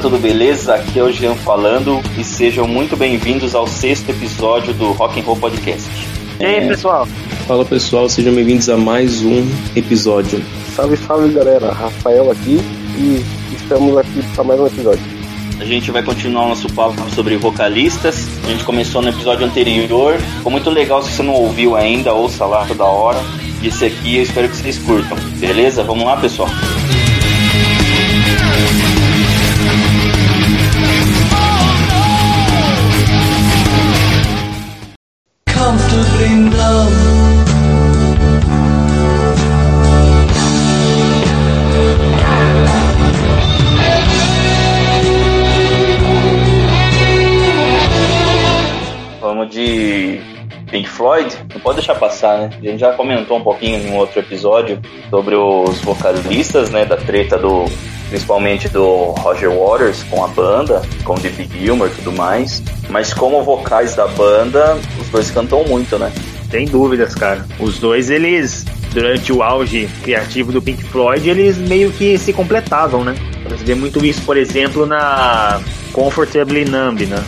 Tudo beleza? Aqui é o Jean falando e sejam muito bem-vindos ao sexto episódio do Rock and Roll Podcast. E aí, pessoal? Fala pessoal, sejam bem-vindos a mais um episódio. Salve, salve galera, Rafael aqui e estamos aqui para mais um episódio. A gente vai continuar o nosso papo sobre vocalistas. A gente começou no episódio anterior. Ficou muito legal. Se você não ouviu ainda, ouça lá toda hora. E esse aqui eu espero que vocês curtam. Beleza? Vamos lá, pessoal? comfortably Pode deixar passar, né? A gente já comentou um pouquinho em um outro episódio sobre os vocalistas, né? Da treta do. Principalmente do Roger Waters com a banda, com o David Gilmour e tudo mais. Mas como vocais da banda, os dois cantam muito, né? Sem dúvidas, cara. Os dois, eles, durante o auge criativo do Pink Floyd, eles meio que se completavam, né? Você vê muito isso, por exemplo, na Comfortably Numb, né?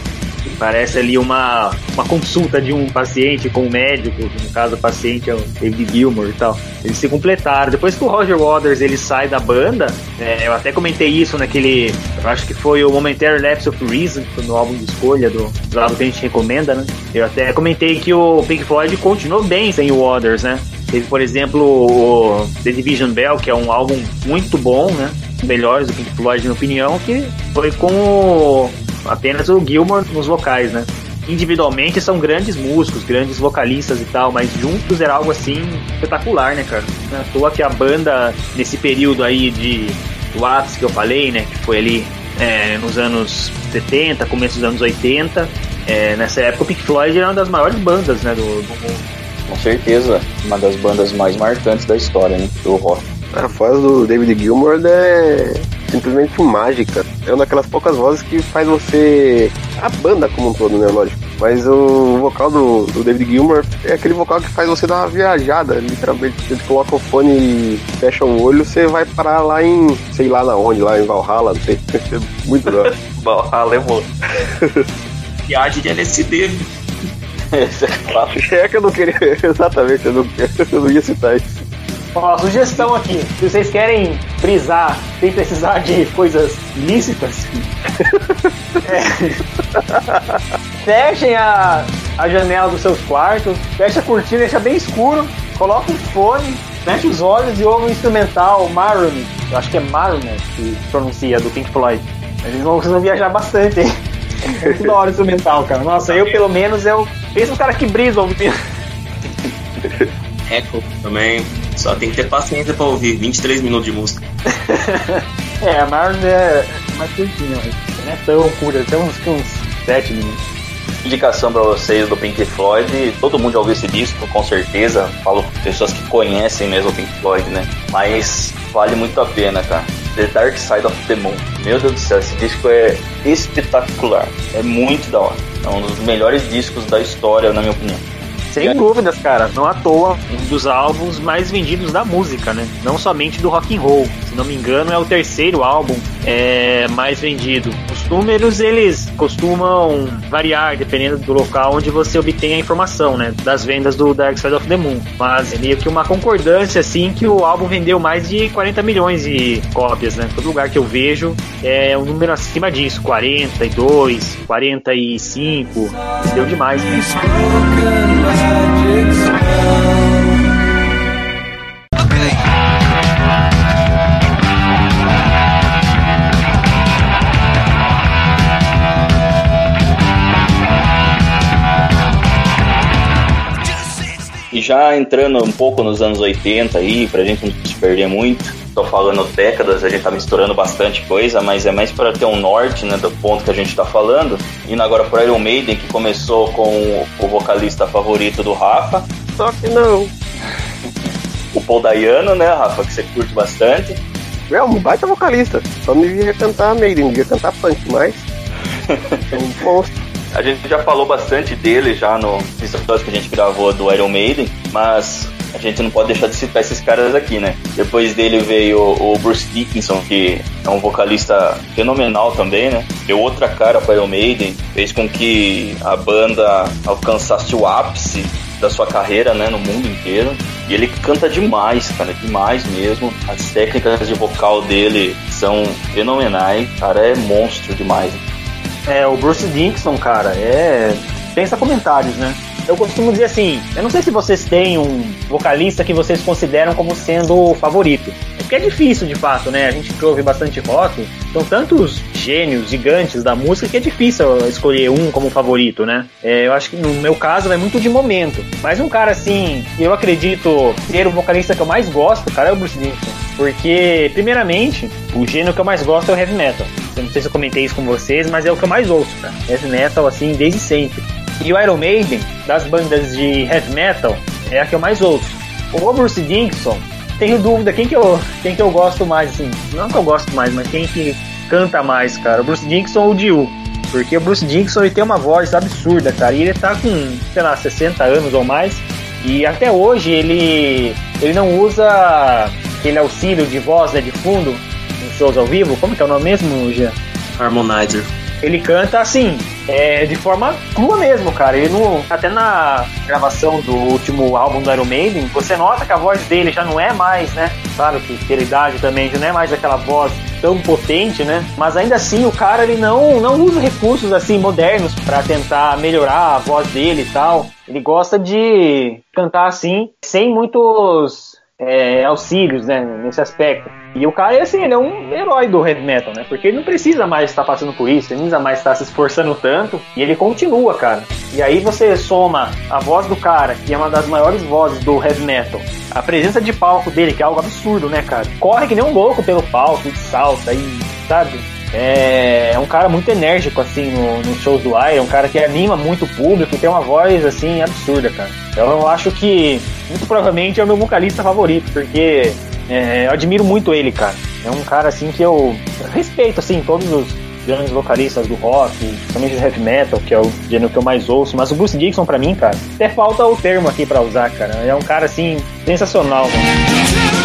Parece ali uma, uma consulta de um paciente com um médico, no caso o paciente é o David Gilmour e tal. Eles se completaram. Depois que o Roger Waters ele sai da banda, é, eu até comentei isso naquele, acho que foi o Momentary Lapse of Reason, no álbum de escolha do, do álbum que a gente recomenda, né? Eu até comentei que o Pink Floyd continuou bem sem o Waters, né? Teve, por exemplo, o The Division Bell, que é um álbum muito bom, né? Melhores do Pink Floyd, na minha opinião, que foi com o apenas o Gilmore nos vocais, né? Individualmente são grandes músicos, grandes vocalistas e tal, mas juntos era algo assim espetacular, né, cara? Não é à toa que a banda, nesse período aí de do ápice que eu falei, né, que foi ali é, nos anos 70, começo dos anos 80, é, nessa época o Pink Floyd era uma das maiores bandas, né, do, do mundo. Com certeza, uma das bandas mais marcantes da história, né? Do rock. A voz do David Gilmour é simplesmente mágica. É uma daquelas poucas vozes que faz você. A banda como um todo, né? Lógico. Mas o vocal do, do David Gilmour é aquele vocal que faz você dar uma viajada, literalmente. Você coloca o fone e fecha o olho, você vai parar lá em. sei lá na onde, lá em Valhalla, não sei. Muito da. Valhalla é bom. Viagem de LSD. É. É que eu não queria. Exatamente, eu não, eu não ia citar isso. Ó, sugestão aqui, se vocês querem brisar sem precisar de coisas lícitas, é, fechem a, a janela dos seus quartos, fecha a cortina, deixa bem escuro, coloca um fone, fecha os olhos e ouve o instrumental Maroon, eu acho que é Maroon né, que pronuncia, do Pink Floyd. Eles vão, vocês vão viajar bastante, hein? É da hora instrumental, cara. Nossa, eu pelo menos, eu... Pensa um cara que brisa ouvindo. Echo também. Só tem que ter paciência pra ouvir 23 minutos de música. É, a Mars é mais curtinha, mas não é tão curta, tem uns, uns 7 minutos. Indicação pra vocês do Pink Floyd. Todo mundo já ouviu esse disco, com certeza. Falo pessoas que conhecem mesmo o Pink Floyd, né? Mas vale muito a pena, cara. The Dark Side of the Moon. Meu Deus do céu, esse disco é espetacular. É muito da hora. É um dos melhores discos da história, na minha opinião. Sem dúvidas, cara. Não à toa, um dos álbuns mais vendidos da música, né? Não somente do rock and roll. Se não me engano, é o terceiro álbum é, mais vendido. Os números, eles costumam variar dependendo do local onde você obtém a informação, né? Das vendas do Dark Side of the Moon. Mas é meio que uma concordância, assim, que o álbum vendeu mais de 40 milhões de cópias, né? Todo lugar que eu vejo é um número acima disso. 42, 45. Deu demais. Spoken já entrando um pouco nos anos 80 aí, pra gente não se perder muito, tô falando décadas, a gente tá misturando bastante coisa, mas é mais para ter um norte, né, do ponto que a gente tá falando. Indo agora pro Iron Maiden, que começou com o vocalista favorito do Rafa, Só que não. o Paul Dayano, né, Rafa, que você curte bastante. É um baita vocalista. Só me via cantar Maiden, via cantar punk, mas. É um monstro. A gente já falou bastante dele já no episódio que a gente gravou do Iron Maiden, mas a gente não pode deixar de citar esses caras aqui, né? Depois dele veio o Bruce Dickinson, que é um vocalista fenomenal também, né? Deu outra cara para Iron Maiden, fez com que a banda alcançasse o ápice da sua carreira, né, no mundo inteiro. E ele canta demais, cara, demais mesmo. As técnicas de vocal dele são fenomenais. Cara, é monstro demais. É, o Bruce Dickinson, cara, é. Pensa comentários, né? Eu costumo dizer assim, eu não sei se vocês têm um vocalista que vocês consideram como sendo o favorito. É porque é difícil, de fato, né? A gente ouve bastante rock, são tantos gênios gigantes da música que é difícil escolher um como favorito, né? É, eu acho que no meu caso vai muito de momento. Mas um cara assim, eu acredito ser o vocalista que eu mais gosto, cara, é o Bruce Dickinson. Porque, primeiramente, o gênero que eu mais gosto é o heavy metal. Eu não sei se eu comentei isso com vocês, mas é o que eu mais ouço, cara. Heavy metal, assim, desde sempre. E o Iron Maiden, das bandas de heavy metal, é a que eu mais ouço. O Bruce Dickinson, tenho dúvida quem que eu, quem que eu gosto mais, assim. Não que eu gosto mais, mas quem que canta mais, cara. O Bruce Dickinson ou o Dio. Porque o Bruce Dickinson ele tem uma voz absurda, cara. E ele tá com, sei lá, 60 anos ou mais. E até hoje ele, ele não usa aquele auxílio de voz né, de fundo nos shows ao vivo. Como que é o nome mesmo, Jean? Harmonizer. Ele canta assim, é, de forma crua mesmo, cara. Ele não, até na gravação do último álbum do Iron Maiden, você nota que a voz dele já não é mais, né? Claro que pela idade também já não é mais aquela voz tão potente, né? Mas ainda assim o cara ele não, não usa recursos assim modernos para tentar melhorar a voz dele e tal. Ele gosta de cantar assim, sem muitos é, auxílios, né, nesse aspecto. E o cara, assim, ele é um herói do heavy metal, né? Porque ele não precisa mais estar passando por isso, ele não precisa mais estar se esforçando tanto, e ele continua, cara. E aí você soma a voz do cara, que é uma das maiores vozes do heavy metal, a presença de palco dele, que é algo absurdo, né, cara? Corre que nem um louco pelo palco, salta e, sabe? É, é um cara muito enérgico, assim, no, nos shows do Iron, um cara que anima muito o público e tem uma voz, assim, absurda, cara. Então eu acho que, muito provavelmente, é o meu vocalista favorito, porque é, eu admiro muito ele, cara. É um cara, assim, que eu respeito, assim, todos os grandes vocalistas do rock, principalmente do heavy metal, que é o gênero que eu mais ouço, mas o Bruce Dixon, pra mim, cara, até falta o termo aqui pra usar, cara. É um cara, assim, sensacional, mano.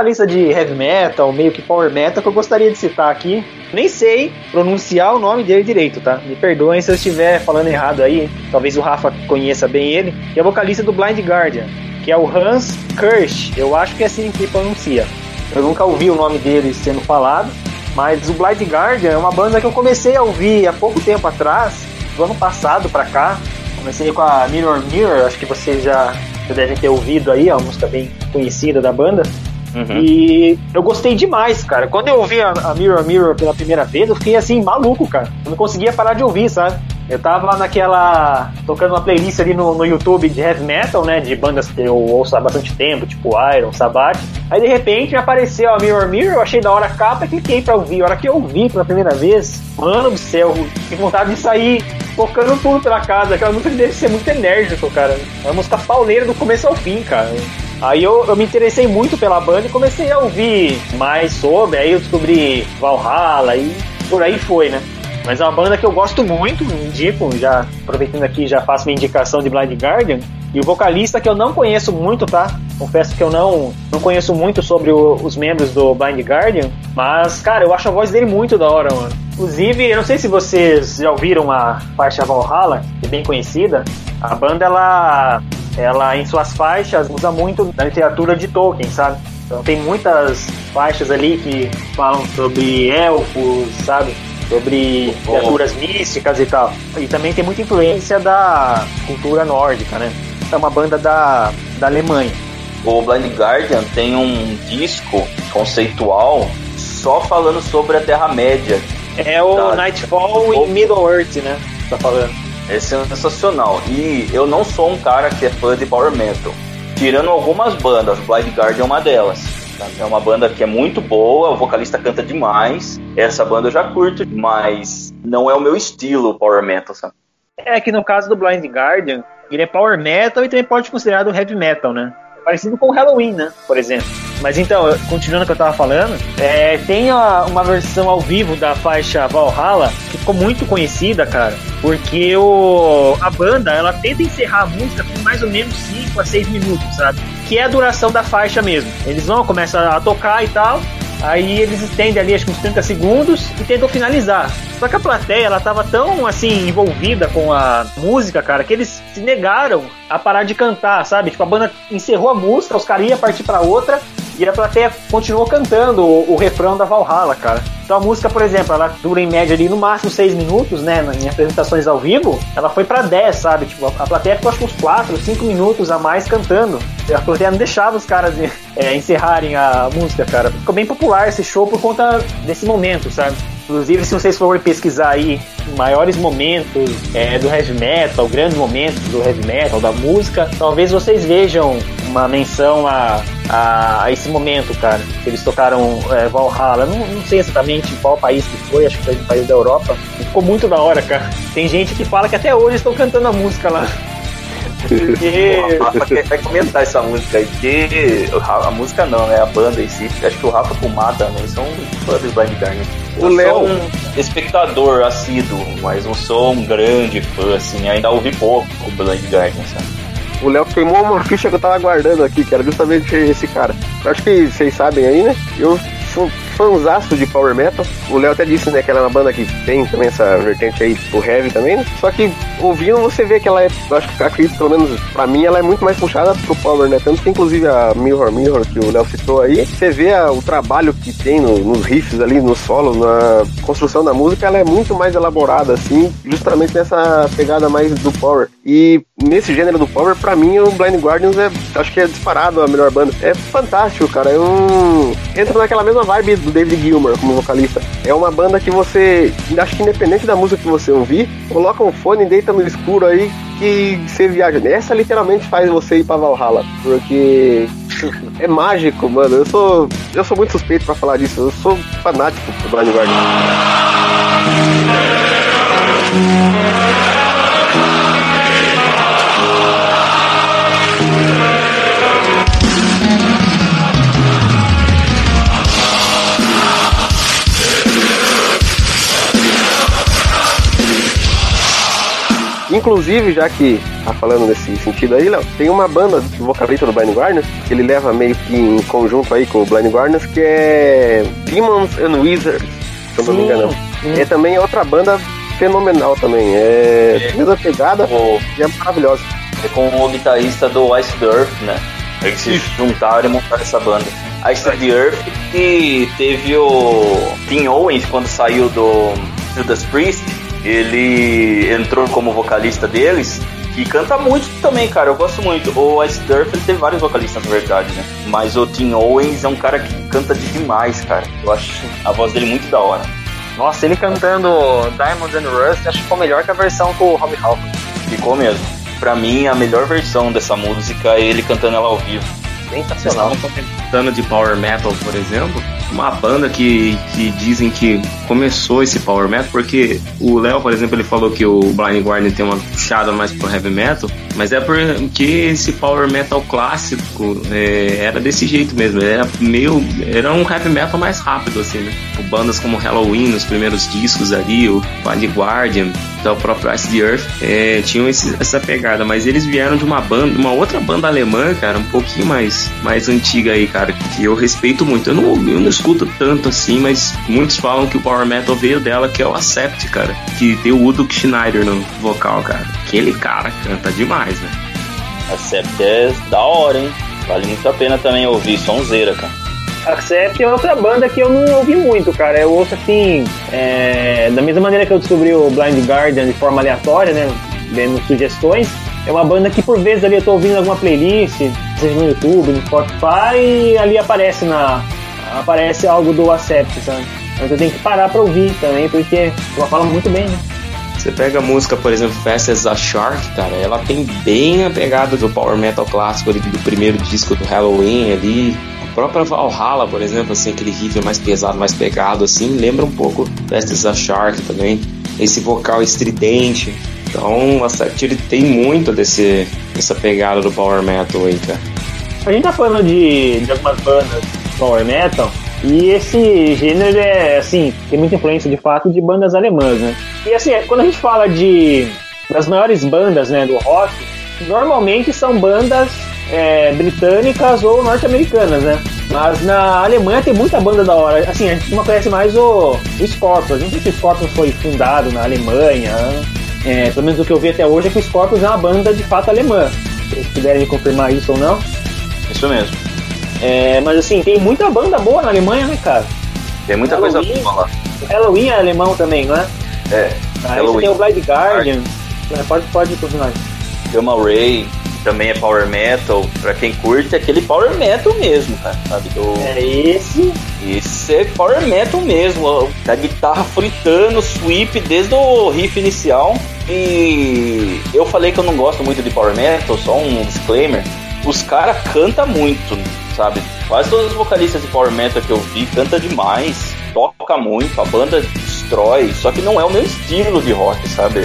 Vocalista de heavy metal, meio que power metal, que eu gostaria de citar aqui. Nem sei pronunciar o nome dele direito, tá? Me perdoem se eu estiver falando errado aí. Talvez o Rafa conheça bem ele. Que é vocalista do Blind Guardian, que é o Hans Kirsch. Eu acho que é assim que pronuncia. Eu nunca ouvi o nome dele sendo falado. Mas o Blind Guardian é uma banda que eu comecei a ouvir há pouco tempo atrás, do ano passado pra cá. Comecei com a Mirror Mirror, acho que vocês já, já devem ter ouvido aí, é uma música bem conhecida da banda. E eu gostei demais, cara. Quando eu ouvi a, a Mirror Mirror pela primeira vez, eu fiquei assim, maluco, cara. Eu não conseguia parar de ouvir, sabe? Eu tava naquela. tocando uma playlist ali no, no YouTube de heavy metal, né? De bandas que eu ouço há bastante tempo, tipo Iron, Sabbath. Aí de repente apareceu a Mirror Mirror, eu achei da hora a capa e cliquei pra ouvir. A hora que eu ouvi pela primeira vez, mano do céu, com vontade de sair tocando tudo pela casa. Aquela música deve ser muito enérgico, cara. É uma música pauleira do começo ao fim, cara. Aí eu, eu me interessei muito pela banda e comecei a ouvir mais sobre, aí eu descobri Valhalla e por aí foi, né? Mas é uma banda que eu gosto muito, indico, já aproveitando aqui, já faço minha indicação de Blind Guardian. E o vocalista que eu não conheço muito, tá? Confesso que eu não, não conheço muito sobre o- os membros do Blind Guardian, mas, cara, eu acho a voz dele muito da hora, mano. Inclusive, eu não sei se vocês já ouviram a faixa Valhalla, que é bem conhecida. A banda, ela, ela em suas faixas, usa muito da literatura de Tolkien, sabe? Então tem muitas faixas ali que falam sobre elfos, sabe? Sobre criaturas místicas e tal. E também tem muita influência da cultura nórdica, né? É uma banda da, da Alemanha. O Blind Guardian tem um disco conceitual só falando sobre a Terra-média. É o Tá. Nightfall em Middle-earth, né? Tá falando. É sensacional. E eu não sou um cara que é fã de Power Metal. Tirando algumas bandas, Blind Guardian é uma delas. É uma banda que é muito boa, o vocalista canta demais. Essa banda eu já curto, mas não é o meu estilo Power Metal, sabe? É que no caso do Blind Guardian, ele é power metal e também pode ser considerado heavy metal, né? Parecido com o Halloween, né? Por exemplo. Mas então, continuando o que eu tava falando, é, tem a- uma versão ao vivo da faixa Valhalla que ficou muito conhecida, cara, porque o, a banda ela tenta encerrar a música com mais ou menos 5 a 6 minutos, sabe? Que é a duração da faixa mesmo. Eles vão, começam a tocar e tal, Aí eles estendem ali acho que uns 30 segundos e tentam finalizar. Só que a plateia, ela tava tão assim envolvida com a música, cara, que eles se negaram a parar de cantar, sabe? Tipo, a banda encerrou a música, os caras iam partir pra outra e a plateia continuou cantando o, o refrão da Valhalla, cara. Então a música, por exemplo, ela dura em média ali no máximo 6 minutos, né? Em apresentações ao vivo, ela foi pra 10, sabe? Tipo, a a plateia ficou acho que uns 4, 5 minutos a mais cantando. A plateia não deixava os caras é, encerrarem a música, cara. Ficou bem popular esse show por conta desse momento, sabe? Inclusive, se vocês forem pesquisar aí maiores momentos é, do heavy metal, grandes momentos do heavy metal, da música, talvez vocês vejam uma menção a, a, a esse momento, cara. Que eles tocaram é, Valhalla. Não, não sei exatamente qual país que foi, acho que foi um país da Europa. Ficou muito da hora, cara. Tem gente que fala que até hoje estão cantando a música lá. Porque. O Rafa quer, vai comentar essa música aí, porque a música não, né? A banda em si. Acho que o Rafa Kumar também são fãs do Blind Guardian. O Léo- sou um espectador assíduo, mas não sou um grande fã, assim. Ainda ouvi pouco o Blind Guardian, sabe? O Léo queimou uma ficha que eu tava guardando aqui, que era justamente esse cara. Eu acho que vocês sabem aí, né? Eu sou fãzaço de Power Metal. O Léo até disse, né, que ela é uma banda que tem também essa vertente aí, tipo Heavy também? Só que ouvindo você vê que ela é, eu acho que acredito, pelo menos pra mim, ela é muito mais puxada pro Power, né? Tanto que inclusive a Mirror Mirror, que o Léo citou aí, você vê a- o trabalho que tem no- nos riffs ali, no solo, na construção da música, ela é muito mais elaborada, assim, justamente nessa pegada mais do Power. E nesse gênero do Power, pra mim, o Blind Guardians é, acho que é disparado a melhor banda. É fantástico, cara. Eu entro naquela mesma vibe do David Gilmour como vocalista. É uma banda que você, acho que independente da música que você ouvir, coloca um fone, deita no escuro aí que você viaja. Essa literalmente faz você ir pra Valhalla, porque é mágico, mano. Eu sou, eu sou muito suspeito pra falar disso. Eu sou fanático do Blind Guardians. Inclusive, já que tá falando nesse sentido aí, Léo, tem uma banda do vocalista do Blind Guardians, que ele leva meio que em conjunto aí com o Blind Guardians, que é Demons and Wizards, se eu não me engano. É também outra banda fenomenal também. É, mesma pegada O- e é maravilhosa. É com o guitarrista do Ice the Earth, né? Eles se juntaram e montaram essa banda. Ice the Earth que teve o Tim Owens quando saiu do Judas Priest, ele entrou como vocalista deles e canta muito também, cara. Eu gosto muito. O Ice Earth ele teve vários vocalistas na verdade, né? Mas o Tim Owens é um cara que canta demais, cara. Eu acho a voz dele muito da hora. Nossa, ele cantando Diamonds and Rust, acho que ficou melhor que a versão com o Rob Halford. Ficou mesmo. Pra mim, a melhor versão dessa música é ele cantando ela ao vivo. Sensacional. comentando de Power Metal, por exemplo, uma banda que, que dizem que começou esse Power Metal, porque o Léo, por exemplo, ele falou que o Blind Guardian tem uma puxada mais pro Heavy Metal, mas é porque esse Power Metal clássico é, era desse jeito mesmo, era meio, era um Heavy Metal mais rápido, assim, né? Tipo, bandas como Halloween, nos primeiros discos ali, o Blind Guardian, até o próprio Ice the Earth, é, tinham esse- essa pegada, mas eles vieram de uma banda, uma outra banda alemã, cara, um pouquinho mais, mais antiga aí, cara, que eu respeito muito. Eu não, eu não escuto tanto assim, mas muitos falam que o Power Metal veio dela, que é o Acept, cara, que tem o Udo Schneider no vocal, cara. Aquele cara canta demais, né? A Sept é da hora, hein? Vale muito a pena também ouvir, sonzeira, cara. Accept é outra banda que eu não ouvi muito, cara. Eu ouço assim, é, da mesma maneira que eu descobri o Blind Guardian de forma aleatória, né? Vendo sugestões. É uma banda que por vezes ali eu tô ouvindo alguma playlist, seja no YouTube, no Spotify, e ali aparece na. aparece algo do Accept, sabe? Mas eu tenho que parar pra ouvir também, porque ela fala muito bem, né? Você pega a música, por exemplo, Fast as a Shark, cara, ela tem bem a pegada do Power Metal clássico ali, do primeiro disco do Halloween ali. A própria Valhalla, por exemplo, assim, aquele riff mais pesado, mais pegado, assim, lembra um pouco Fast as a Shark também. Esse vocal estridente. Então, a Sect, ele tem muito desse, dessa pegada do Power Metal aí, cara. A gente tá falando de, de algumas bandas power metal e esse gênero é, assim, tem muita influência de fato de bandas alemãs, né? E assim, quando a gente fala de das maiores bandas, né, do rock, normalmente são bandas é, britânicas ou norte-americanas, né? Mas na Alemanha tem muita banda da hora. Assim, a gente não conhece mais o, o Scorpions. Gente sabe que o Scorpions foi fundado na Alemanha. É, pelo menos o que eu vi até hoje é que o Scorpions é uma banda de fato alemã. Se vocês puderem confirmar isso ou não. Isso mesmo. É, mas assim, tem muita banda boa na Alemanha, né, cara? Tem muita Halloween. coisa boa lá. Halloween é alemão também, não é? É. Aí você tem o Blind Guardian. É, Pode, pode continuar. Gamma Ray também é power metal. Pra quem curte, é aquele power metal mesmo, cara. Sabe? Do... É esse. Esse é power metal mesmo. ó. A guitarra fritando, sweep desde o riff inicial. E eu falei que eu não gosto muito de power metal, só um disclaimer. Os caras cantam muito, sabe? Quase todos os vocalistas de power metal que eu vi canta demais, toca muito, a banda destrói, só que não é o meu estilo de rock, sabe?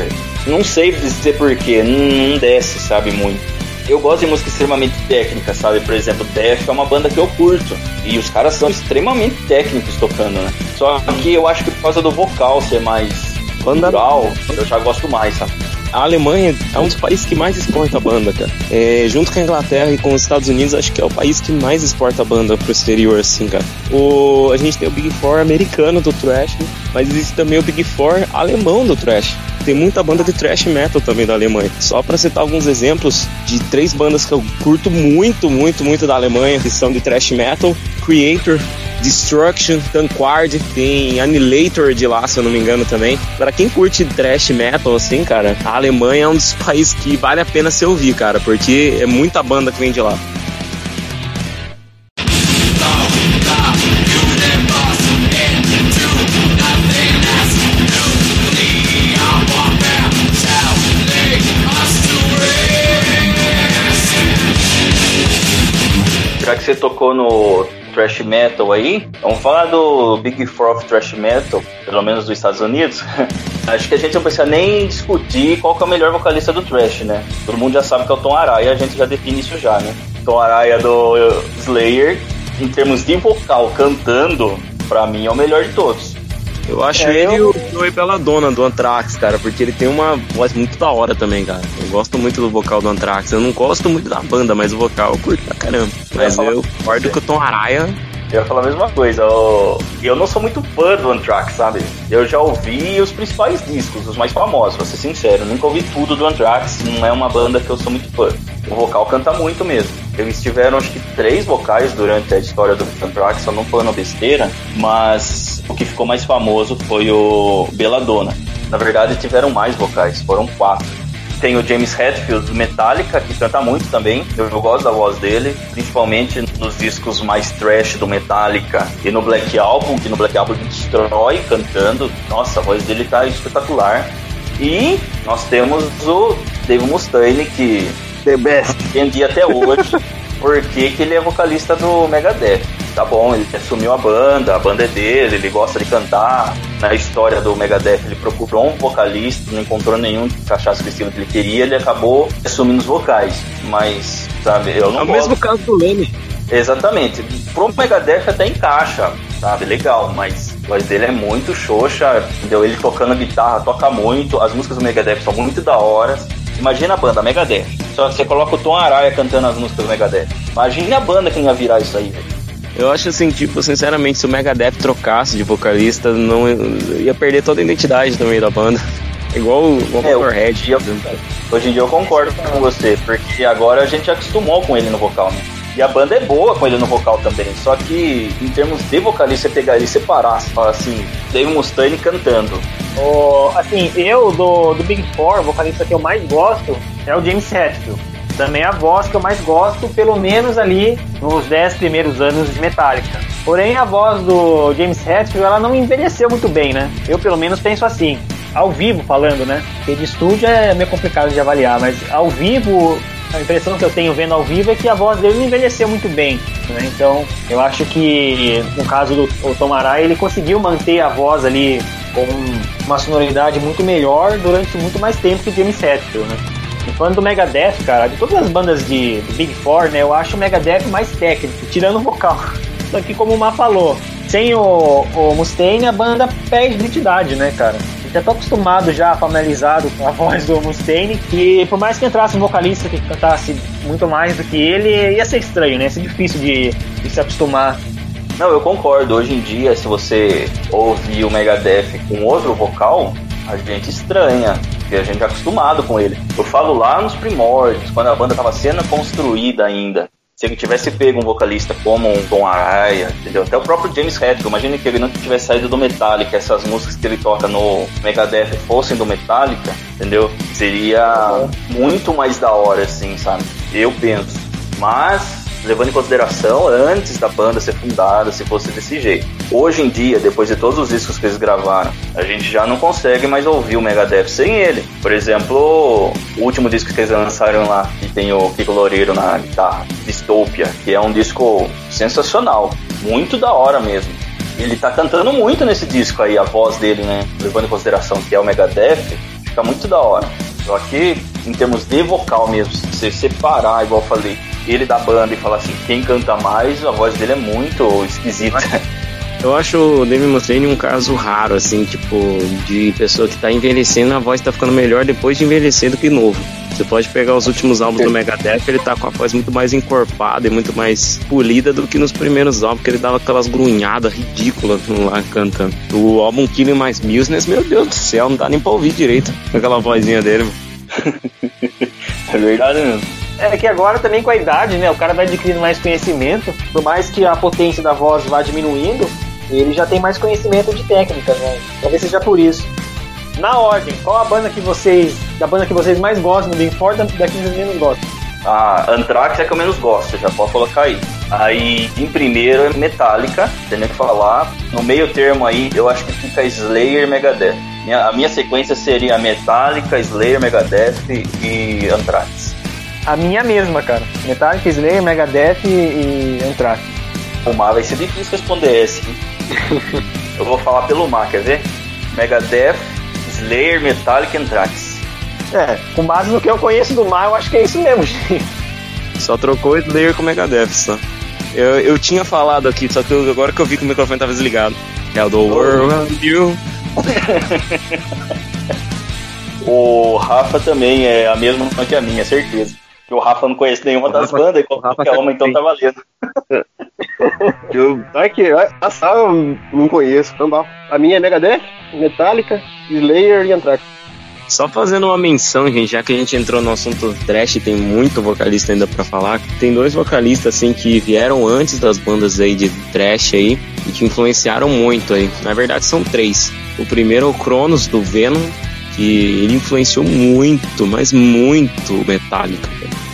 Não sei dizer porquê, não, não desce, sabe, muito. Eu gosto de música extremamente técnica, sabe? Por exemplo, Def é uma banda que eu curto. E os caras são extremamente técnicos tocando, né? Só que eu acho que por causa do vocal ser mais Banda- natural, eu já gosto mais, sabe? A Alemanha é um dos países que mais exporta banda, cara. É, junto com a Inglaterra e com os Estados Unidos, acho que é o país que mais exporta banda pro exterior, assim, cara. O, a gente tem o Big Four americano do thrash, mas existe também o Big Four alemão do thrash. Tem muita banda de thrash metal também da Alemanha. Só pra citar alguns exemplos de três bandas que eu curto muito, muito, muito da Alemanha, que são de thrash metal: Creator, Destruction, Tankard, tem Annihilator de lá, se eu não me engano também. Pra quem curte thrash metal, assim, cara, a Alemanha é um dos países que vale a pena se ouvir, cara, porque é muita banda que vem de lá. Já que você tocou no thrash metal aí, vamos falar do Big Four of thrash metal, pelo menos dos Estados Unidos. Acho que a gente não precisa nem discutir qual é o melhor vocalista do thrash, né? Todo mundo já sabe que é o Tom Araya, a gente já define isso já, né? Tom Araya do Slayer, em termos de vocal cantando, pra mim é o melhor de todos. Eu acho É, ele eu- o Joey Belladonna do Anthrax, cara, porque ele tem uma voz muito da hora também, cara. Eu gosto muito do vocal do Anthrax. Eu não gosto muito da banda, mas o vocal eu curto pra caramba. Mas eu concordo que o Tom Araya Eu ia falar a mesma coisa. Eu, eu não sou muito fã do Anthrax, sabe? Eu já ouvi os principais discos, os mais famosos, pra ser sincero. Nunca ouvi tudo do Anthrax, não é uma banda que eu sou muito fã. O vocal canta muito mesmo. Eles tiveram acho que três vocais durante a história do Anthrax, eu não falando besteira, mas o que ficou mais famoso foi o Belladonna. Na verdade, tiveram mais vocais, foram quatro. Tem o James Hetfield do Metallica, que canta muito também. Eu, eu gosto da voz dele, principalmente nos discos mais trash do Metallica e no Black Album, que no Black Album destrói cantando. Nossa, a voz dele tá espetacular. E nós temos o Dave Mustaine, que The best. entendi até hoje porque que ele é vocalista do Megadeth. Tá bom, ele assumiu a banda, a banda é dele, ele gosta de cantar. Na história do Megadeth, ele procurou um vocalista, não encontrou nenhum que achasse o estilo que ele queria, ele acabou assumindo os vocais. Mas, sabe, eu não É o gosto. mesmo caso do Leme. Exatamente. Pro Megadeth até encaixa, sabe? Legal, mas a voz dele é muito xoxa, entendeu? Ele tocando guitarra, toca muito, as músicas do Megadeth são muito da hora. Imagina a banda, Megadeth. Só que você coloca o Tom Araya cantando as músicas do Megadeth. Imagina a banda que não ia virar isso aí, velho. Eu acho assim, tipo, sinceramente, se o Megadeth trocasse de vocalista, não ia perder toda a identidade também da banda. Igual, o É, Motorhead. eu- Hoje em dia eu concordo com você, porque agora a gente acostumou com ele no vocal, né? E a banda é boa com ele no vocal também. Só que em termos de vocalista, você pegar ele e separar, fala assim, Dave Mustaine cantando. O, assim, eu do, do Big Four, o vocalista que eu mais gosto é o James Hetfield. Também a voz que eu mais gosto, pelo menos ali nos 10 primeiros anos de Metallica. Porém, a voz do James Hetfield, ela não envelheceu muito bem, né? Eu, pelo menos, penso assim. Ao vivo, falando, né? Porque de estúdio é meio complicado de avaliar, mas ao vivo, a impressão que eu tenho vendo ao vivo é que a voz dele não envelheceu muito bem. Né? Então, eu acho que no caso do Tom Araya, ele conseguiu manter a voz ali com uma sonoridade muito melhor durante muito mais tempo que James Hetfield, né? Falando do Megadeth, cara, de todas as bandas de, Big Four, né, eu acho o Megadeth mais técnico, tirando o vocal. Só que como o Má falou, sem o, o Mustaine a banda perde identidade, né, cara? Já tá acostumado já, familiarizado com a voz do Mustaine, que por mais que entrasse um vocalista que cantasse muito mais do que ele, ia ser estranho, né? Ia ser difícil de, de se acostumar. Não, eu concordo. Hoje em dia, se você ouvir o Megadeth com outro vocal, a gente estranha, porque a gente é acostumado com ele. Eu falo lá nos primórdios, quando a banda estava sendo construída ainda. Se ele tivesse pego um vocalista como um Tom Araya, entendeu? Até o próprio James Hetfield, imagine que ele não tivesse saído do Metallica, essas músicas que ele toca no Megadeth fossem do Metallica, entendeu? Seria muito mais da hora, assim, sabe? Eu penso. Mas levando em consideração antes da banda ser fundada, se fosse desse jeito. Hoje em dia, depois de todos os discos que eles gravaram, a gente já não consegue mais ouvir o Megadeth sem ele. Por exemplo, o último disco que eles lançaram lá, que tem o Kiko Loureiro na guitarra, Dystopia, que é um disco sensacional, muito da hora mesmo. Ele tá cantando muito nesse disco aí, a voz dele, né? Levando em consideração que é o Megadeth, fica muito da hora. Só que, em termos de vocal mesmo, se você separar, igual eu falei, ele da banda e falar assim, quem canta mais, a voz dele é muito esquisita. Eu acho o Dave Mustaine um caso raro, assim, tipo, de pessoa que tá envelhecendo, a voz tá ficando melhor depois de envelhecer do que novo. Você pode pegar os últimos álbuns do Megadeth, ele tá com a voz muito mais encorpada e muito mais polida do que nos primeiros álbuns, que ele dava aquelas grunhadas ridículas lá cantando. O álbum Killing Mais Business, meu Deus do céu, não dá nem pra ouvir direito aquela vozinha dele. é verdade mesmo. É que agora também com a idade, né? O cara vai adquirindo mais conhecimento, por mais que a potência da voz vá diminuindo, ele já tem mais conhecimento de técnica, né? Talvez seja por isso. Na ordem, qual a banda que vocês. Da banda que vocês mais gostam do Four, da que vocês menos gostam? A Anthrax é que eu menos gosto, já pode colocar aí. Aí, em primeiro é Metallica, tem nem que falar. No meio termo aí, eu acho que fica Slayer Megadeth. Minha, a minha sequência seria Metallica, Slayer, Megadeth e Anthrax. A minha mesma, cara. Metallica, Slayer, Megadeth e, e Anthrax. O Mar vai ser difícil responder esse. eu vou falar pelo Mar, quer ver? Megadeth, Slayer, Metallica e Anthrax. É, com base no que eu conheço do Mar, eu acho que é isso mesmo, gente. Só trocou Slayer com o Megadeth, só. Eu, eu tinha falado aqui, só que eu, agora que eu vi que o microfone tava desligado. É o do World You. o Rafa também é a mesma que a minha, certeza. Que o Rafa não conhece nenhuma das Rafa- bandas, e o Rafa qualquer uma, então tá valendo. Eu, é que essa eu não conheço. Então, dá. a minha é Megadeth, Metallica, Slayer e Anthrax. Só fazendo uma menção, gente, já que a gente entrou no assunto trash, tem muito vocalista ainda pra falar. Tem dois vocalistas assim que vieram antes das bandas aí de trash aí e que influenciaram muito aí. Na verdade são três. O primeiro é o Cronos do Venom, que ele influenciou muito, mas muito o Metallica,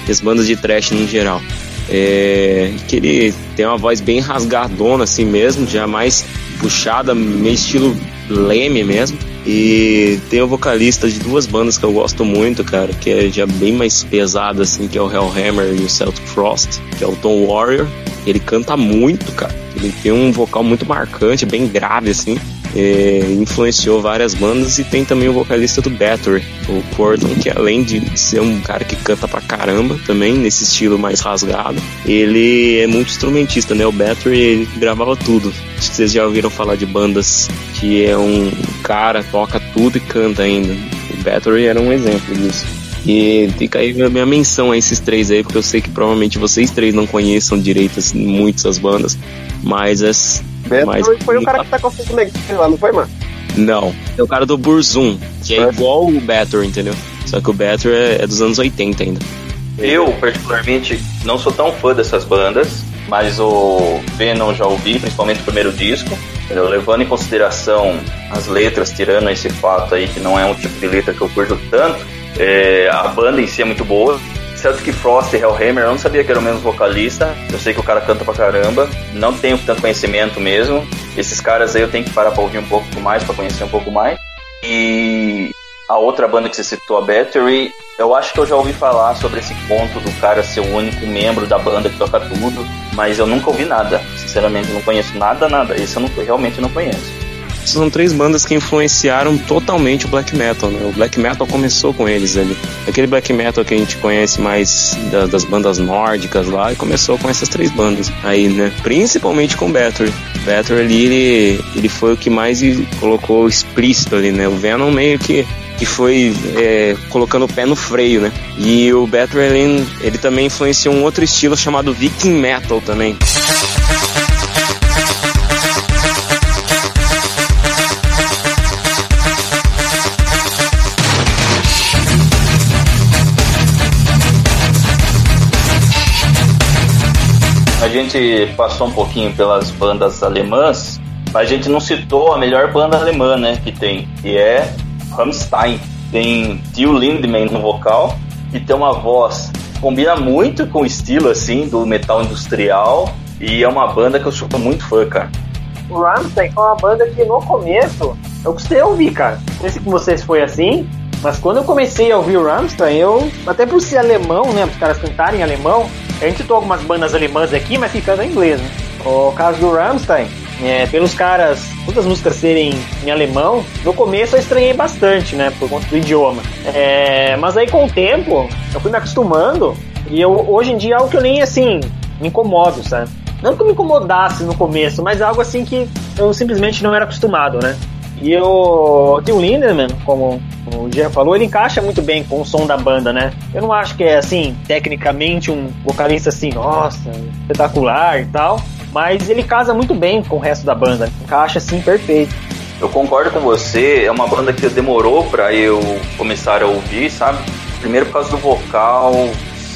as bandas de trash no geral. É, que ele tem uma voz bem rasgadona assim mesmo, já mais puxada, meio estilo Leme mesmo. E tem o vocalista de duas bandas que eu gosto muito, cara, que é já bem mais pesado assim, que é o Hellhammer e o Celtic Frost, que é o Tom Warrior. Ele canta muito, cara. Ele tem um vocal muito marcante, bem grave assim. É, influenciou várias bandas e tem também o vocalista do Battery, o Cordon, que além de ser um cara que canta pra caramba também, nesse estilo mais rasgado, ele é muito instrumentista, né? O Battery ele gravava tudo. Acho que vocês já ouviram falar de bandas que é um cara, toca tudo e canta ainda. O Battery era um exemplo disso. E fica aí a minha menção a esses três aí, porque eu sei que provavelmente vocês três não conheçam direito assim, muito essas bandas, mas as. Beto Mas- foi o cara que tá com a foto negativa lá, não foi, mano? Não, é o cara do Burzum, que é igual o Battery, entendeu? Só que o Battery é, é dos anos 80 ainda. Eu, particularmente, não sou tão fã dessas bandas, mas o Venom já ouvi, principalmente o primeiro disco. entendeu? Levando em consideração as letras, tirando esse fato aí que não é um tipo de letra que eu curto tanto, é, a banda em si é muito boa. Celtic Frost e Hellhammer, eu não sabia que era o mesmo vocalista. Eu sei que o cara canta pra caramba. Não tenho tanto conhecimento mesmo. Esses caras aí eu tenho que parar pra ouvir um pouco mais, pra conhecer um pouco mais. E a outra banda que você citou, a Battery, eu acho que eu já ouvi falar sobre esse ponto do cara ser o único membro da banda que toca tudo, mas eu nunca ouvi nada. Sinceramente, não conheço nada, nada. Esse eu não, realmente não conheço. São três bandas que influenciaram totalmente o black metal, né? O black metal começou com eles ali. Aquele black metal que a gente conhece mais da- das bandas nórdicas lá, e começou com essas três bandas aí, né? Principalmente com Battery. Battery ali, ele, ele foi o que mais colocou explícito ali, né? O Venom meio que que foi é, colocando o pé no freio, né? E o Battery ele também influenciou um outro estilo chamado Viking Metal também. Gente passou um pouquinho pelas bandas alemãs, mas a gente não citou a melhor banda alemã, né, que tem, que é Rammstein. Tem Till Lindemann no vocal, que tem uma voz que combina muito com o estilo, assim, do metal industrial, e é uma banda que eu sou muito fã, cara. Rammstein foi uma banda que no começo eu gostei de ouvir, cara. Não sei se com vocês foi assim, mas quando eu comecei a ouvir o Rammstein, eu, até por ser alemão, né, os caras cantarem em alemão, a gente citou algumas bandas alemãs aqui, mas ficando em inglês, né? O caso do Rammstein, é, pelos caras, todas as músicas serem em alemão, no começo eu estranhei bastante, né, por conta do idioma. É, mas aí com o tempo, eu fui me acostumando, e eu, hoje em dia é algo que eu nem, assim, me incomodo, sabe? Não que eu me incomodasse no começo, mas algo assim que eu simplesmente não era acostumado, né? E o Tim Lindemann, como o Jean falou, ele encaixa muito bem com o som da banda, né? Eu não acho que é, assim, tecnicamente um vocalista assim, nossa, espetacular e tal, mas ele casa muito bem com o resto da banda, encaixa assim perfeito. Eu concordo com você, é uma banda que demorou pra eu começar a ouvir, sabe? Primeiro por causa do vocal,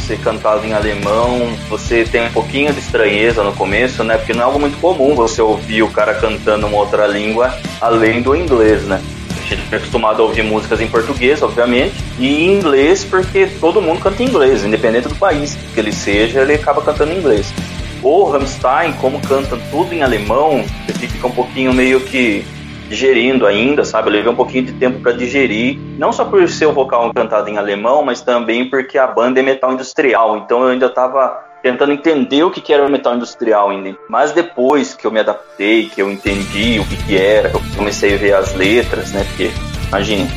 ser cantado em alemão, você tem um pouquinho de estranheza no começo, né? Porque não é algo muito comum você ouvir o cara cantando uma outra língua além do inglês, né? A gente é acostumado a ouvir músicas em português, obviamente, e em inglês porque todo mundo canta em inglês, independente do país que ele seja, ele acaba cantando em inglês. O Rammstein, como canta tudo em alemão, você fica um pouquinho meio que digerindo ainda, sabe? Eu levei um pouquinho de tempo para digerir, não só por ser o vocal cantado em alemão, mas também porque a banda é metal industrial, então eu ainda tava tentando entender o que, que era o metal industrial ainda. Mas depois que eu me adaptei, que eu entendi o que, que era, eu comecei a ver as letras, né? Porque, imagine,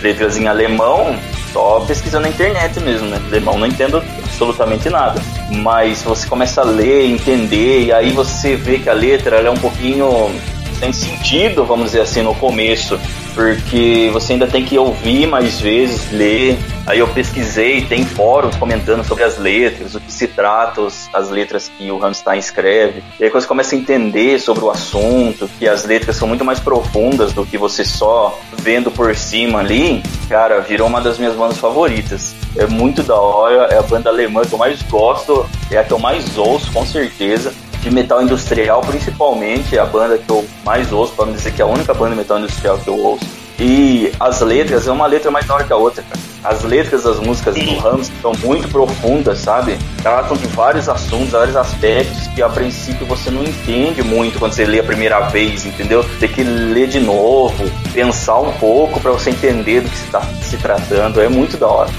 letras em alemão, só pesquisando na internet mesmo, né? Alemão não entendo absolutamente nada. Mas você começa a ler, entender, e aí você vê que a letra é um pouquinho sem sentido, vamos dizer assim, no começo, porque você ainda tem que ouvir mais vezes, ler. Aí eu pesquisei, tem fóruns comentando sobre as letras, o que se trata, os- as letras que o Rammstein escreve. E aí você começa a entender sobre o assunto, que as letras são muito mais profundas do que você só vendo por cima ali. Cara, virou uma das minhas bandas favoritas. É muito da hora, é a banda alemã que eu mais gosto, é a que eu mais ouço, com certeza de metal industrial, principalmente, a banda que eu mais ouço, para dizer que é a única banda de metal industrial que eu ouço. E as letras, é uma letra mais da hora que a outra, cara. As letras das músicas do Rams são muito profundas, sabe? Tratam de vários assuntos, vários aspectos que a princípio você não entende muito quando você lê a primeira vez, entendeu? Tem que ler de novo, pensar um pouco para você entender do que se tá se tratando. É muito da hora.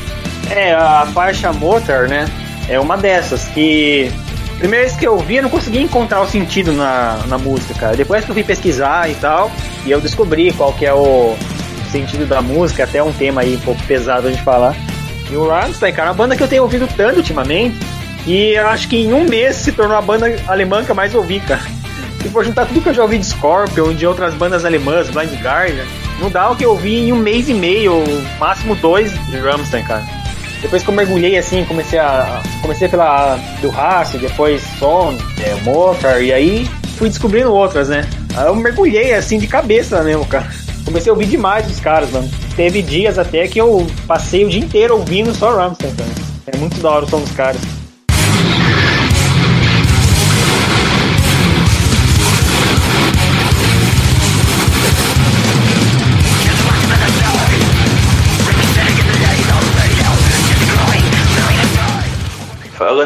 É, a faixa Motor, né? É uma dessas que. Primeira vez que eu vi, eu não consegui encontrar o sentido na, na música, cara. Depois que eu fui pesquisar e tal, e eu descobri qual que é o sentido da música, até um tema aí um pouco pesado de falar. E o Rammstein, cara, é uma banda que eu tenho ouvido tanto ultimamente, e eu acho que em um mês se tornou a banda alemã que eu mais ouvi, cara. Se for juntar tudo que eu já ouvi de Scorpion, de outras bandas alemãs, Blind Guardian, não dá o que eu ouvi em um mês e meio, máximo dois de Rammstein, cara. Depois que eu mergulhei assim, comecei a. Comecei pela do Hasse, depois Son, é, Motor, e aí fui descobrindo outras, né? Aí eu mergulhei assim de cabeça mesmo, cara. Comecei a ouvir demais os caras, mano. Teve dias até que eu passei o dia inteiro ouvindo só Rammstein, cara. É muito da hora o som dos caras.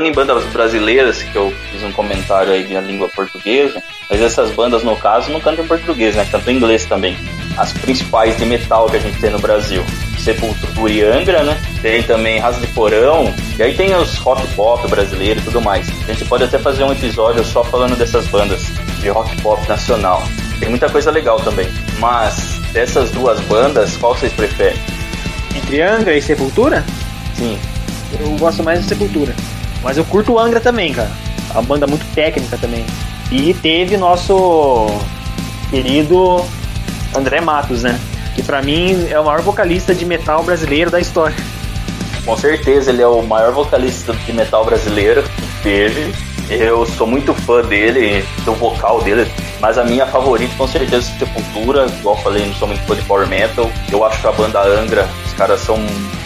Falando em bandas brasileiras, que eu fiz um comentário aí na língua portuguesa, mas essas bandas, no caso, não cantam em português, né? Cantam em inglês também. As principais de metal que a gente tem no Brasil. Sepultura e Angra, né? Tem também Raça de Porão, e aí tem os rock pop brasileiro e tudo mais. A gente pode até fazer um episódio só falando dessas bandas de rock pop nacional. Tem muita coisa legal também. Mas dessas duas bandas, qual vocês preferem? Entre Angra e Sepultura, Sim. eu gosto mais de Sepultura. Mas eu curto o Angra também, cara. É uma banda muito técnica também. E teve nosso querido André Matos, né? Que pra mim é o maior vocalista de metal brasileiro da história. Com certeza ele é o maior vocalista de metal brasileiro que teve. Eu sou muito fã dele, do vocal dele, mas a minha favorita com certeza é Sepultura, igual eu falei, não sou muito fã de power metal. Eu acho que a banda Angra, os caras são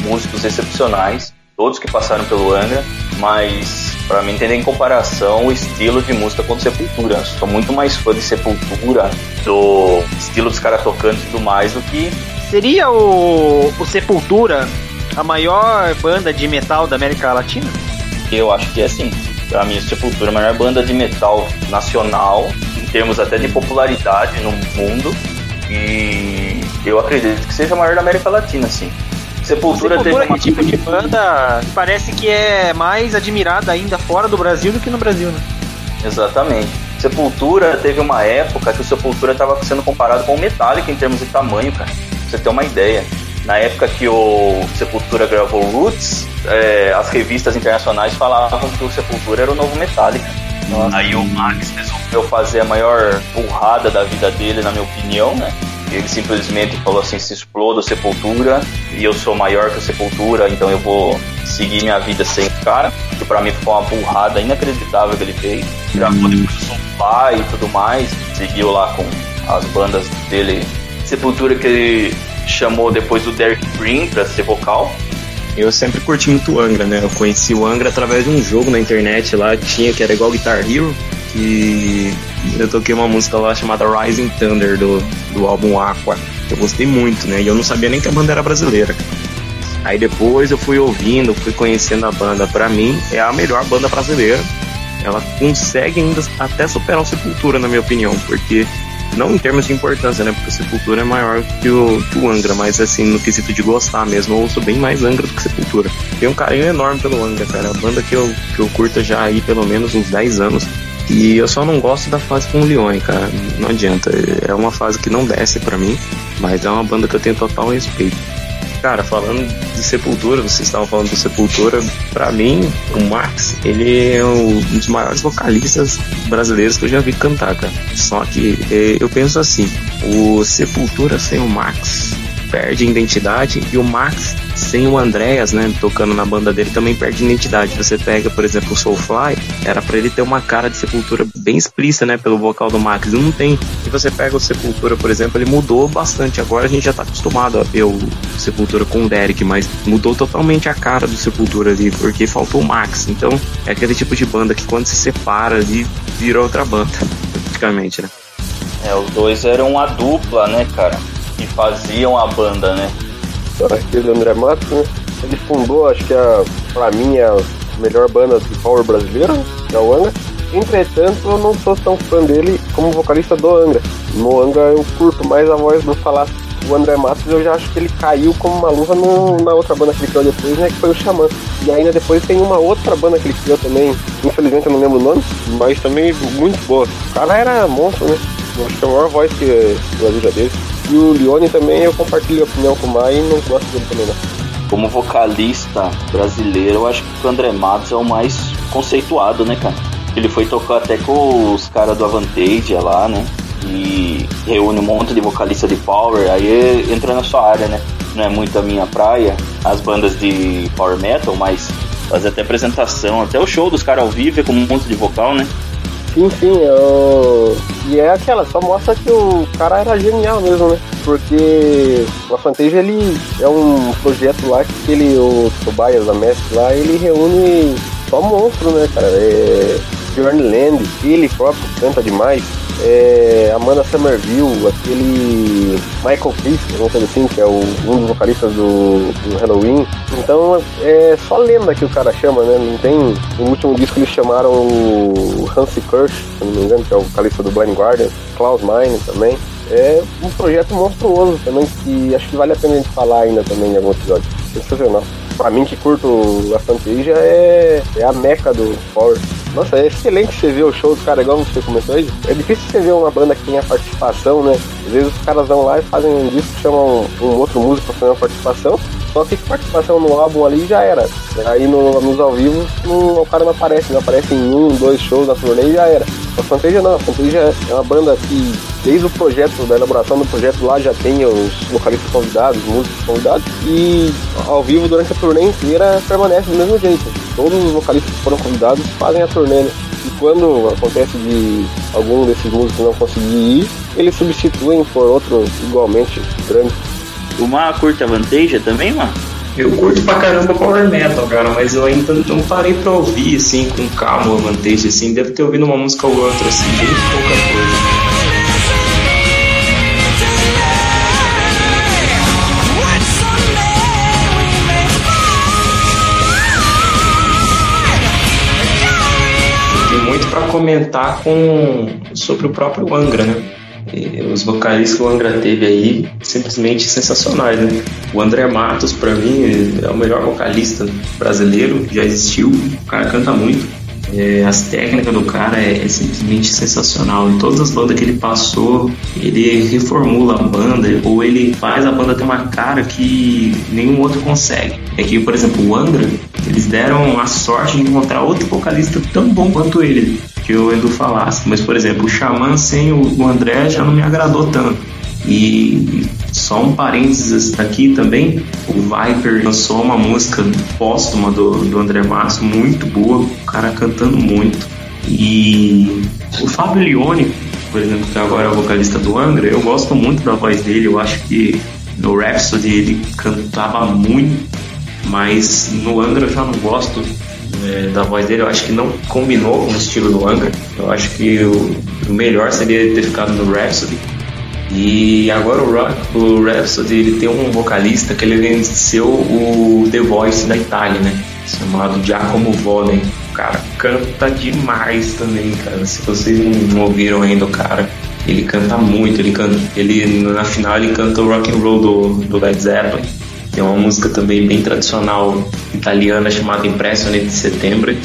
músicos excepcionais, todos que passaram pelo Angra, mas pra mim tem em comparação o estilo de música com Sepultura. Sou muito mais fã de Sepultura, do estilo dos caras tocando e tudo mais, do que Seria o, o Sepultura a maior banda de metal da América Latina? Eu acho que é assim. Pra mim, Sepultura é a maior banda de metal nacional, em termos até de popularidade no mundo. E eu acredito que seja a maior da América Latina, sim. Sepultura, Sepultura teve é tipo de banda que parece que é mais admirada ainda fora do Brasil do que no Brasil, né? Exatamente. Sepultura teve uma época que o Sepultura estava sendo comparado com o Metallica em termos de tamanho, cara. Pra você ter uma ideia. Na época que o Sepultura gravou Roots, é, as revistas internacionais falavam que o Sepultura era o novo Metallica. Aí o Max resolveu fazer a maior burrada da vida dele, na minha opinião, né? Ele simplesmente falou assim: se exploda Sepultura e eu sou maior que o Sepultura, então eu vou seguir minha vida sem o cara. Que pra mim foi uma burrada inacreditável que ele fez. Gravou depois o Soulfly e tudo mais, seguiu lá com as bandas dele. Sepultura que ele chamou depois o Derek Green pra ser vocal. Eu sempre curti muito o Angra, né? Eu conheci o Angra através de um jogo na internet lá que tinha, que era igual Guitar Hero, que eu toquei uma música lá chamada Rising Thunder do, do álbum Aqua. Eu gostei muito, né? E eu não sabia nem que a banda era brasileira. Aí depois eu fui ouvindo, fui conhecendo a banda. Pra mim, é a melhor banda brasileira. Ela consegue ainda até superar o Sepultura, na minha opinião, porque não em termos de importância, né? Porque o Sepultura é maior que o, que o Angra, mas assim, no quesito de gostar mesmo, eu ouço bem mais Angra do que Sepultura. Tenho um carinho enorme pelo Angra, cara. É a banda que eu, que eu curto já aí pelo menos uns 10 anos. E eu só não gosto da fase com o Leone, cara. Não adianta. É uma fase que não desce pra mim, mas é uma banda que eu tenho total respeito. Cara, falando de Sepultura, vocês estavam falando do Sepultura, pra mim, o Max, ele é um dos maiores vocalistas brasileiros que eu já vi cantar, cara. Só que eh, eu penso assim, o Sepultura sem o Max perde identidade e o Max sem o Andreas, né, tocando na banda dele também perde identidade. Você pega, por exemplo, o Soulfly, era pra ele ter uma cara de Sepultura bem explícita, né, pelo vocal do Max. E não tem. E você pega o Sepultura, por exemplo, ele mudou bastante. Agora a gente já tá acostumado a ver o Sepultura com o Derek, mas mudou totalmente a cara do Sepultura ali, porque faltou o Max. Então, é aquele tipo de banda que quando se separa ali, vira outra banda, praticamente, né? É, os dois eram uma dupla, né, cara? Que faziam a banda, né? Aquele André Matos, né? Ele fundou, acho que a, pra mim, a melhor banda de power brasileira, que é o Angra. Entretanto, eu não sou tão fã dele como vocalista do Angra. No Angra eu curto mais a voz do falar o André Matos, eu já acho que ele caiu como uma luva no- na outra banda que ele criou depois, né? Que foi o Xamã. E ainda depois tem uma outra banda que ele criou também, infelizmente eu não lembro o nome, mas também muito boa. O cara era monstro, né? Eu acho que é a maior voz que o Brasil já teve. E o Leone também, eu compartilho a opinião com o Mai e não gosto dele também, não. Como vocalista brasileiro, eu acho que o André Matos é o mais conceituado, né, cara? Ele foi tocar até com os caras do Avantage lá, né? E reúne um monte de vocalista de power, aí entra na sua área, né? Não é muito a minha praia, as bandas de power metal, mas fazer até apresentação, até o show dos caras ao vivo é com um monte de vocal, né? Sim, eu... e é aquela, só mostra que o cara era genial mesmo, né? Porque o Afantejo, ele é um projeto lá que ele, o Tobias, a mestre lá, ele reúne só monstro, né, cara? É... Bjorn Land, ele próprio canta demais. É... Amanda Somerville, aquele Michael Chris, alguma coisa assim, que é o... um dos vocalistas do... do Halloween. Então é só lenda que o cara chama, né? Não tem. No último disco eles chamaram o Hansi Kirsch, se não me engano, que é o vocalista do Blind Guardian, Klaus Meine também. É um projeto monstruoso também, que acho que vale a pena a gente falar ainda também em algum episódio. Sensacional. Pra mim que curto bastante aí já é, é a meca do Power. Nossa, é excelente você ver o show dos caras, igual você começou aí. É difícil você ver uma banda que tenha participação, né? Às vezes os caras vão lá e fazem um disco, chamam um, outro músico pra fazer uma participação. Só que participação no álbum ali já era. Aí no, nos ao vivo o cara não aparece, não aparece em um, dois shows da turnê e já era. A Fantasia não, a Fantasia é uma banda que desde o projeto, da elaboração do projeto lá já tem os vocalistas convidados, os músicos convidados e ao vivo durante a turnê inteira permanece do mesmo jeito. Todos os vocalistas que foram convidados fazem a turnê. né? E quando acontece de algum desses músicos não conseguir ir, eles substituem por outros igualmente grandes. Uma curta vantagem também, mano? Eu curto pra caramba Power Metal, cara, mas eu ainda não parei pra ouvir, assim, com calma, vantagem, assim. Devo ter ouvido uma música ou outra, assim, bem pouca coisa. Comentar com sobre o próprio Angra, né? E os vocalistas que o Angra teve aí, simplesmente sensacionais, né? O André Matos, pra mim, é o melhor vocalista brasileiro que já existiu. O cara canta muito. É, as técnicas do cara é, é simplesmente sensacional. Em todas as bandas que ele passou, ele reformula a banda, ou ele faz a banda ter uma cara que nenhum outro consegue. É que, por exemplo, o Angra, eles deram a sorte de encontrar outro vocalista tão bom quanto ele, que o Edu falasse. Mas, por exemplo, o Xamã sem o André já não me agradou tanto. E só um parênteses aqui também, o Viper lançou uma música póstuma do, do André Matos, muito boa, o cara cantando muito. E o Fábio Leone, por exemplo, que agora é o vocalista do Angra, eu gosto muito da voz dele, eu acho que no Rhapsody ele cantava muito, mas no Angra eu já não gosto é, da voz dele, eu acho que não combinou com o estilo do Angra, eu acho que o, o melhor seria ter ficado no Rhapsody. E agora o, Rock, o Rhapsody ele tem um vocalista que ele venceu o The Voice da Itália, né? Chamado Giacomo Volen. O cara canta demais também, cara. Se vocês não ouviram ainda o cara, ele canta muito. Ele canta, ele na final ele canta o Rock and Roll do, do Led Zeppelin. Tem uma música também bem tradicional italiana chamada Impressione de Setembro.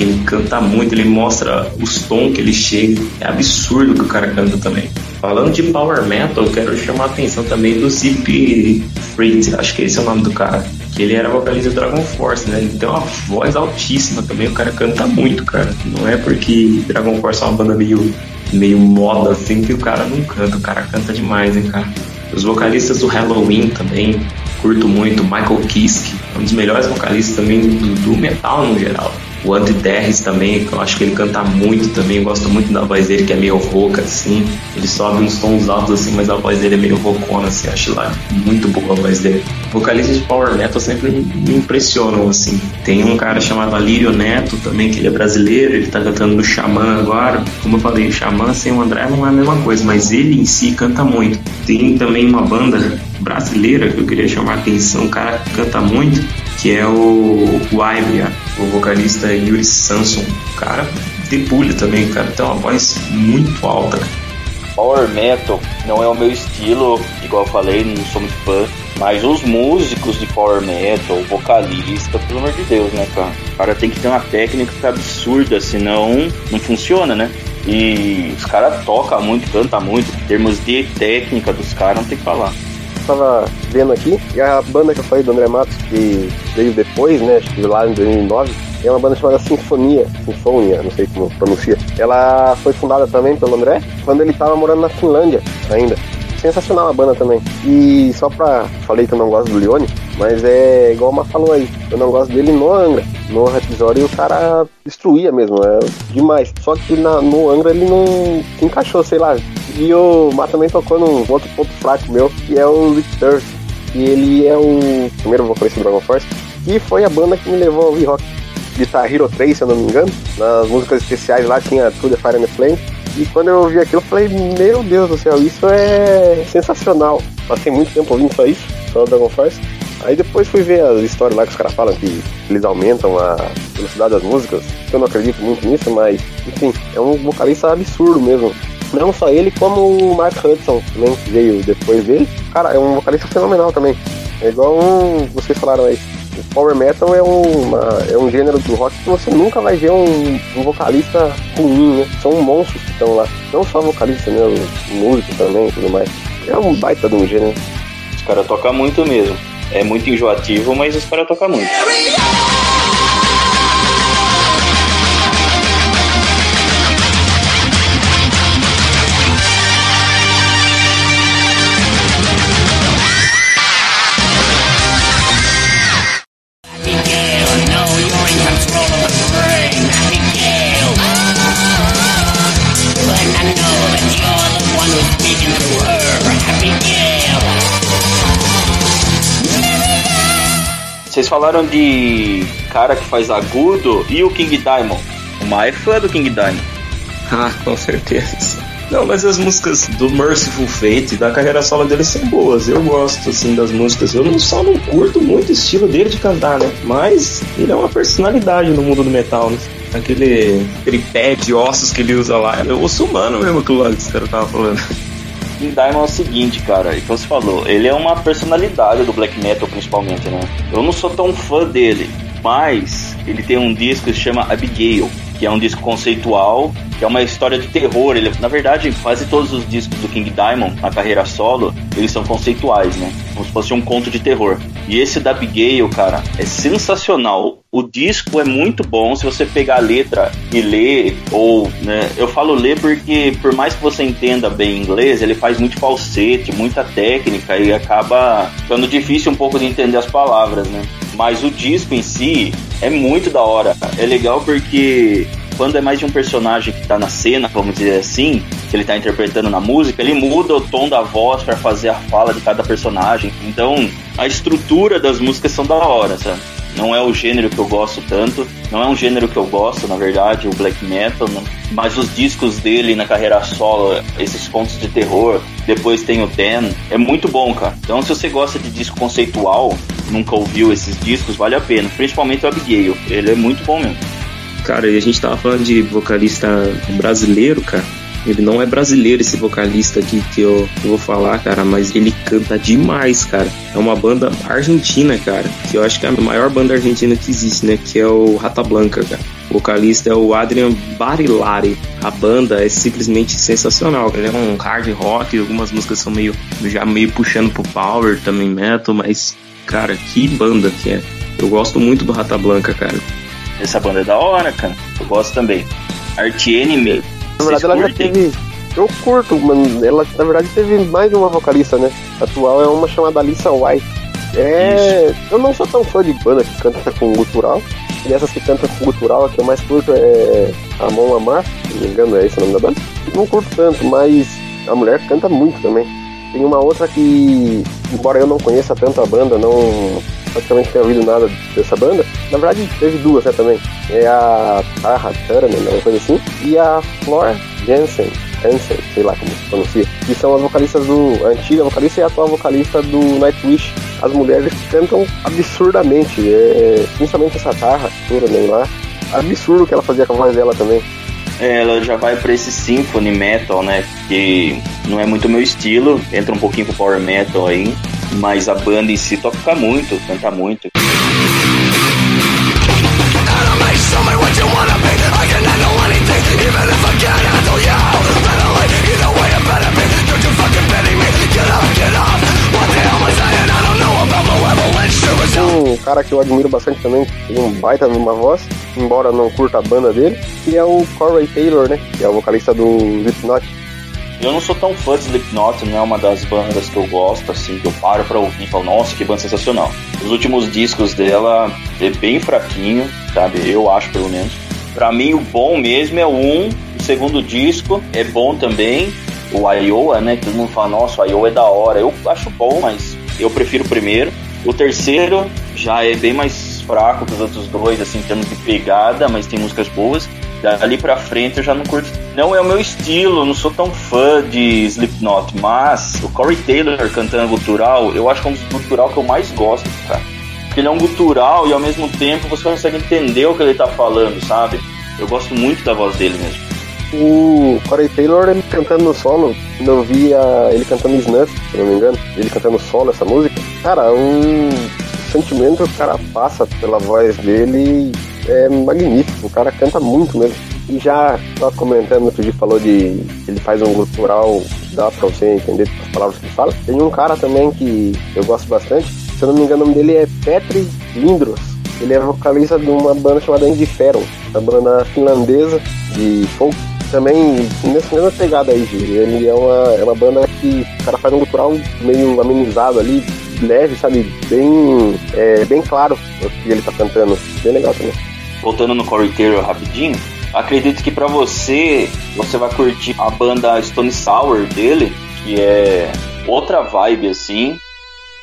Ele canta muito, ele mostra os tons que ele chega. É absurdo que o cara canta também. Falando de power metal, eu quero chamar a atenção também do Zip Freight, acho que esse é o nome do cara. Que ele era vocalista do Dragon Force, né? Ele tem uma voz altíssima também, o cara canta muito, cara. Não é porque Dragon Force é uma banda meio, meio moda assim que o cara não canta, o cara canta demais, hein, cara. Os vocalistas do Halloween também, curto muito. Michael Kiske, um dos melhores vocalistas também do, do metal no geral. O Andy Derris também, que eu acho que ele canta muito também, eu gosto muito da voz dele, que é meio rouca, assim. Ele sobe uns tons altos, assim, mas a voz dele é meio roucona, assim, acho lá muito boa a voz dele. Vocalistas de Power Metal sempre me impressionam, assim. Tem um cara chamado Alírio Neto também, que ele é brasileiro, ele tá cantando no Xamã agora. Como eu falei, o Xamã sem o André não é a mesma coisa, mas ele em si canta muito. Tem também uma banda brasileira que eu queria chamar a atenção, um cara que canta muito, que é o, o Ibria, o vocalista Yuri Samson. Cara debulha também, cara, tem uma voz muito alta. Power Metal não é o meu estilo, igual eu falei, não sou muito fã. Mas os músicos de Power Metal, o vocalista, pelo amor de Deus, né, cara? O cara tem que ter uma técnica absurda, senão não funciona, né? E os caras tocam muito, cantam muito. Em termos de técnica dos caras, não tem que falar. Tava vendo aqui, e a banda que eu falei do André Matos, que veio depois, né, acho que lá em 2009, é uma banda chamada Sinfonia, Sinfonia, não sei como pronuncia. Ela foi fundada também pelo André, quando ele tava morando na Finlândia ainda. Sensacional a banda também. E só pra. Falei que eu não gosto do Leone, mas é igual Má falou aí. Eu não gosto dele no Angra. No episódio o cara destruía mesmo, é demais. Só que na, no Angra ele não se encaixou, sei lá. E o Má também tocou num outro ponto fraco meu, que é o Rick. E ele é o primeiro vocalista do Dragon Force. E foi a banda que me levou a ouvir rock. Guitar Hero 3, se eu não me engano. Nas músicas especiais lá tinha To The Fire and the Flame. E quando eu ouvi aquilo, eu falei, meu Deus do céu, isso é sensacional. Passei muito tempo ouvindo só isso, só o Dragon Force. Aí depois fui ver as histórias lá que os caras falam que eles aumentam a velocidade das músicas. Eu não acredito muito nisso, mas enfim, é um vocalista absurdo mesmo. Não só ele, como o Mark Hudson também, que veio depois dele. Cara, é um vocalista fenomenal também. É igual um, vocês falaram aí, o Power Metal é, uma, é um gênero do rock que você nunca vai ver um, um vocalista ruim, né? São monstros que estão lá. Não só vocalista, né? Músico também e tudo mais. É um baita de um gênero. Os caras tocam muito mesmo. É muito enjoativo, mas os tocam muito. Vocês falaram de cara que faz agudo e o King Diamond. O Mai é fã do King Diamond. Ah, com certeza. Não, mas as músicas do Merciful Fate, da carreira solo dele são boas. Eu gosto, assim, das músicas. Eu não, só não curto muito o estilo dele de cantar, né? Mas ele é uma personalidade no mundo do metal, né? Aquele, aquele pé de ossos que ele usa lá. Eu ouço humano mesmo, que o esse cara tava falando. King Diamond é o seguinte, cara, e como você falou, ele é uma personalidade do black metal principalmente, né? Eu não sou tão fã dele, mas ele tem um disco que se chama Abigail, que é um disco conceitual, que é uma história de terror. Ele, na verdade, quase todos os discos do King Diamond, na carreira solo, eles são conceituais, né? Como se fosse um conto de terror. E esse da Abigail, cara, é sensacional. O disco é muito bom se você pegar a letra e ler, ou, né, eu falo ler porque, por mais que você entenda bem inglês, ele faz muito falsete, muita técnica e acaba ficando difícil um pouco de entender as palavras, né? Mas o disco em si é muito da hora. É legal porque quando é mais de um personagem que tá na cena, vamos dizer assim, que ele tá interpretando na música, ele muda o tom da voz para fazer a fala de cada personagem. Então, a estrutura das músicas são da hora, sabe? Não é o gênero que eu gosto tanto, não é um gênero que eu gosto, na verdade, o black metal, mas os discos dele na carreira solo, esses contos de terror, depois tem o Dan, é muito bom, cara. Então, se você gosta de disco conceitual, nunca ouviu esses discos, vale a pena, principalmente o Abigail, ele é muito bom mesmo. Cara, e a gente tava falando de vocalista brasileiro, cara. Ele não é brasileiro esse vocalista aqui que eu, que eu vou falar, cara, mas ele canta demais, cara. É uma banda argentina, cara, que eu acho que é a maior banda argentina que existe, né? Que é o Rata Blanca, cara. O vocalista é o Adrian Barilari. A banda é simplesmente sensacional. Ele é um hard rock, algumas músicas são meio já meio puxando pro power, também metal, mas cara, que banda que é. Eu gosto muito do Rata Blanca, cara. Essa banda é da hora, cara. Eu gosto também. Artiene mesmo. Na verdade, ela já teve. Eu curto, mano. Ela, na verdade, teve mais de uma vocalista, né? Atual é uma chamada Alissa White. É. Eu não sou tão fã de banda que canta com gutural. E essas que cantam com gutural, a que eu mais curto é a Mon Lamar, se não me engano, é esse o nome da banda. Não curto tanto, mas a mulher canta muito também. Tem uma outra que, embora eu não conheça tanto a banda, não praticamente tenha ouvido nada dessa banda, na verdade teve duas né, também. É a Tarha Turner, uma coisa assim, e a Flor Jensen, Hansen, sei lá como se pronuncia, que são as vocalistas do. A antiga vocalista e a atual vocalista do Nightwish. As mulheres cantam absurdamente, é, principalmente essa Tarha Turner lá. Absurdo o que ela fazia com a voz dela também. É, ela já vai pra esse symphony metal, né? Que não é muito meu estilo, entra um pouquinho pro power metal aí, mas a banda em si toca muito, canta muito. Um cara que eu admiro bastante também, tem um baita numa voz, embora não curta a banda dele, que é o Corey Taylor, né? Que é o vocalista do Slipknot. Eu não sou tão fã de Slipknot, não é uma das bandas que eu gosto, assim, que eu paro pra ouvir e falo, nossa, que banda sensacional. Os últimos discos dela é bem fraquinho, sabe? Eu acho, pelo menos. Pra mim, o bom mesmo é o um, o segundo disco é bom também. O Iowa, né? Todo mundo fala, nossa, o Iowa é da hora. Eu acho bom, mas eu prefiro o primeiro. O terceiro já é bem mais fraco que os outros dois, assim, em termos de pegada, mas tem músicas boas. Dali pra frente eu já não curto. Não é o meu estilo, eu não sou tão fã de Slipknot, mas o Corey Taylor cantando gutural, eu acho que é um gutural que eu mais gosto, cara. Porque ele é um gutural e ao mesmo tempo você consegue entender o que ele tá falando, sabe? Eu gosto muito da voz dele mesmo. O Corey Taylor, ele cantando no solo, quando eu vi a- ele cantando Snuff, se não me engano, ele cantando solo essa música, cara, um sentimento que o cara passa pela voz dele é magnífico. O cara canta muito mesmo. E já tava comentando, outro dia falou de. Ele faz um cultural, dá pra você entender as palavras que ele fala. Tem um cara também que eu gosto bastante. Se eu não me engano, o nome dele é Petri Lindros. Ele é vocalista de uma banda chamada Indiferon, uma banda finlandesa de folk. Também nessa mesma pegada aí, Gi. Ele é uma, é uma banda que o cara faz um cultural meio amenizado ali, leve, sabe? Bem, é, bem claro o que ele tá cantando. Bem legal também. Voltando no Corey Taylor rapidinho, acredito que pra você, você vai curtir a banda Stone Sour dele, que é outra vibe assim.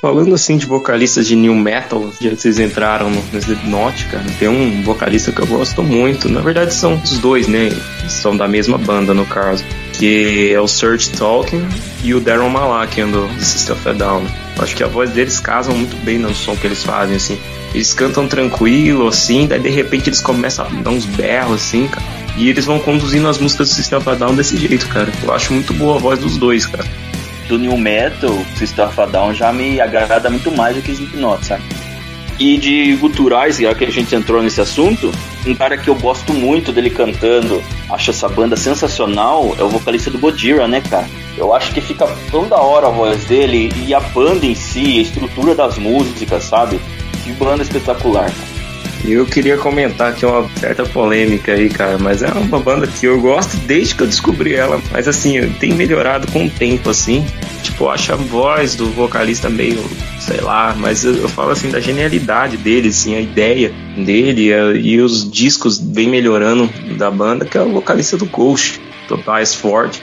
Falando assim de vocalistas de new metal, já que vocês entraram no no Slipknot, cara, tem um vocalista que eu gosto muito. Na verdade são os dois, né? São da mesma banda no caso. Que é o Serge Tolkien e o Darren Malakian do do System of a Down. Acho que a voz deles casam muito bem no som que eles fazem, assim. Eles cantam tranquilo, assim, daí de repente eles começam a dar uns berros, assim, cara. E eles vão conduzindo as músicas do System of a Down desse jeito, cara. Eu acho muito boa a voz dos dois, cara. do New Metal, System Down já me agrada muito mais do que Slipknot, sabe? E de guturais, já que a gente entrou nesse assunto, um cara que eu gosto muito dele cantando, acho essa banda sensacional, é o vocalista do Gojira, né, cara? Eu acho que fica tão da hora a voz dele e a banda em si, a estrutura das músicas, sabe? Que banda espetacular, cara. E eu queria comentar aqui uma certa polêmica aí, cara, mas é uma banda que eu gosto desde que eu descobri ela. Mas assim, tem melhorado com o tempo, assim. Tipo, eu acho a voz do vocalista meio, sei lá, mas eu, eu falo assim da genialidade dele, assim, a ideia dele e os discos vem melhorando da banda, que é o vocalista do Ghost, Tobias Ford.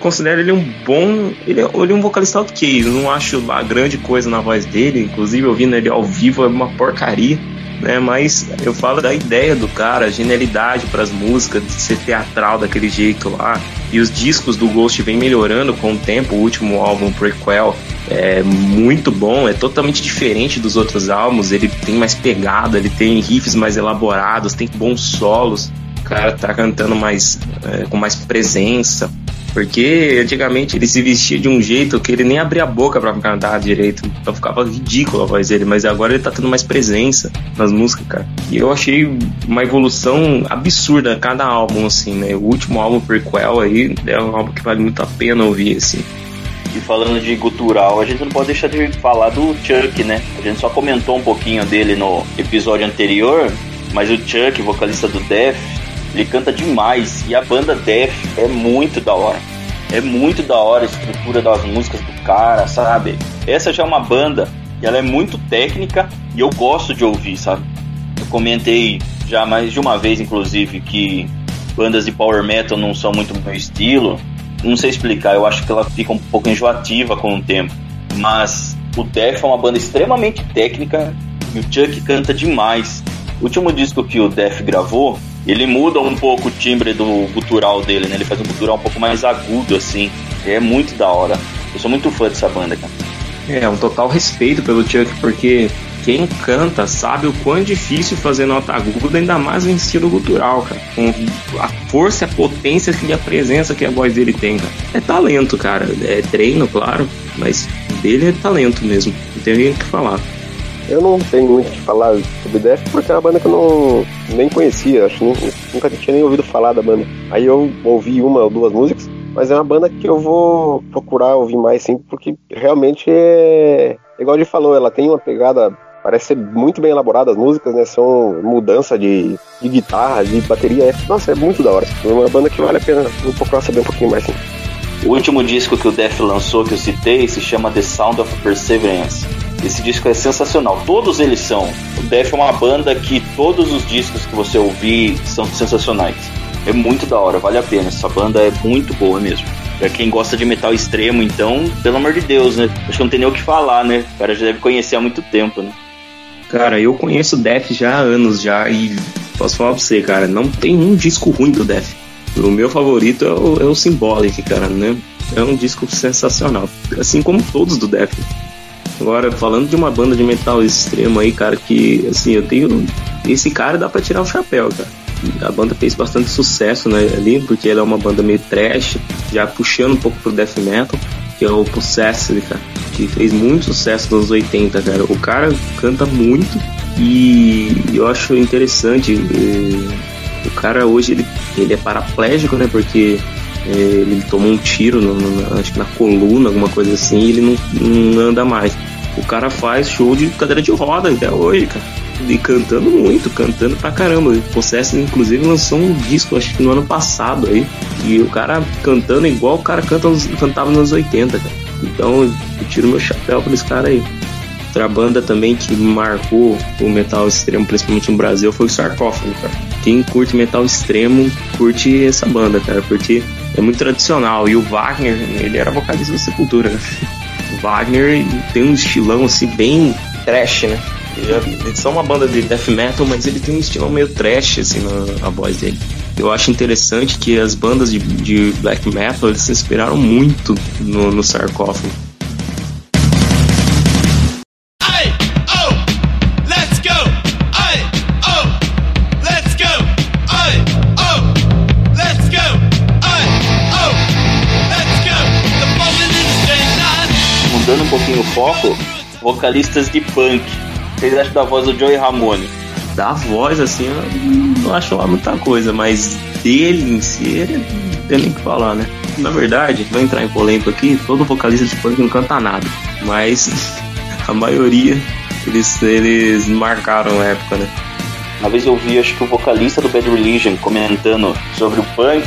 Considero ele um bom. Ele é, ele é um vocalista ok. Eu não acho lá grande coisa na voz dele. Inclusive, ouvindo ele ao vivo é uma porcaria né? Mas eu falo da ideia do cara, a genialidade para as músicas, de ser teatral daquele jeito lá. E os discos do Ghost vem melhorando com o tempo. O último álbum, Prequel, é muito bom, é totalmente diferente dos outros álbuns. Ele tem mais pegada, ele tem riffs mais elaborados, tem bons solos. O cara tá cantando mais é, com mais presença. Porque antigamente ele se vestia de um jeito que ele nem abria a boca pra cantar direito. Então ficava ridículo a voz dele. Mas agora ele tá tendo mais presença nas músicas, cara. E eu achei uma evolução absurda cada álbum, assim, né? O último álbum, Prequel, aí, é um álbum que vale muito a pena ouvir, assim. E falando de gutural, a gente não pode deixar de falar do Chuck, né? A gente só comentou um pouquinho dele no episódio anterior, mas o Chuck, vocalista do Def, ele canta demais. E a banda Def é muito da hora. É muito da hora a estrutura das músicas do cara, sabe? Essa já é uma banda e ela é muito técnica e eu gosto de ouvir, sabe? Eu comentei já mais de uma vez, inclusive, que bandas de power metal não são muito meu estilo. Não sei explicar, eu acho que ela fica um pouco enjoativa com o tempo. Mas o Def é uma banda extremamente técnica e o Chuck canta demais. O último disco que o Def gravou, ele muda um pouco o timbre do gutural dele, né? Ele faz um gutural um pouco mais agudo, assim. É muito da hora. Eu sou muito fã dessa banda, cara. É, um total respeito pelo Chuck, porque quem canta sabe o quão difícil fazer nota aguda, ainda mais em estilo gutural, cara. Com a força e a potência que a presença que a voz dele tem, cara. É talento, cara. É treino, claro, mas dele é talento mesmo. Não tem o que falar. Eu não tenho muito o que falar sobre Def porque é uma banda que eu não nem conhecia, acho nunca tinha nem ouvido falar da banda. Aí eu ouvi uma ou duas músicas, mas é uma banda que eu vou procurar ouvir mais sim, porque realmente é. Igual ele falou, ela tem uma pegada. Parece ser muito bem elaborada as músicas, né? São mudança de, de guitarra, de bateria. É, nossa, é muito da hora. É uma banda que vale a pena. Vou procurar saber um pouquinho mais sim. O último disco que o Def lançou, que eu citei, se chama The Sound of Perseverance. Esse disco é sensacional, todos eles são. O Def é uma banda que todos os discos que você ouvir são sensacionais. É muito da hora, vale a pena. Essa banda é muito boa mesmo. Pra quem gosta de metal extremo, então, pelo amor de Deus, né? Acho que não tem nem o que falar, né? O cara já deve conhecer há muito tempo, né? Cara, eu conheço o Def já há anos já e posso falar pra você, cara, não tem um disco ruim do Def. O meu favorito é o, é o Symbolic, cara, né? É um disco sensacional. Assim como todos do Def. Agora, falando de uma banda de metal extremo aí, cara, que assim, eu tenho. Esse cara dá pra tirar o chapéu, cara. A banda fez bastante sucesso né, ali, porque ela é uma banda meio trash, já puxando um pouco pro death metal, que é o Possessed, cara, que fez muito sucesso nos 80, cara. O cara canta muito e eu acho interessante. eh, o cara hoje ele, ele é paraplégico, né? Porque eh, ele tomou um tiro, no, no- acho que na coluna, alguma coisa assim, e ele não, não anda mais. O cara faz show de cadeira de roda até hoje, cara. E cantando muito, cantando pra caramba. O Possessed, inclusive, lançou um disco, acho que no ano passado aí. E o cara cantando igual o cara canta, cantava nos 80, cara. Então eu tiro meu chapéu pra esse cara aí. Outra banda também que marcou o metal extremo, principalmente no Brasil, foi o Sarcófago, cara. Quem curte metal extremo, curte essa banda, cara, porque é muito tradicional. E o Wagner, ele era vocalista da Sepultura, né? Wagner tem um estilão, assim, bem trash, né? É- são uma banda de death metal, mas ele tem um estilão meio trash, assim, na, na voz dele. Eu acho interessante que as bandas de, de black metal, se inspiraram muito no, no Sarcófago. Pouquinho o foco, vocalistas de punk. Vocês acham da voz do Joey Ramone? da voz, assim, eu não acho lá muita coisa, mas dele em si, ele tem nem o que falar, né? Na verdade, vai entrar em polêmica aqui, todo vocalista de punk não canta nada, mas a maioria, eles, eles marcaram a época, né? Uma vez eu vi, acho que o vocalista do Bad Religion comentando sobre o punk,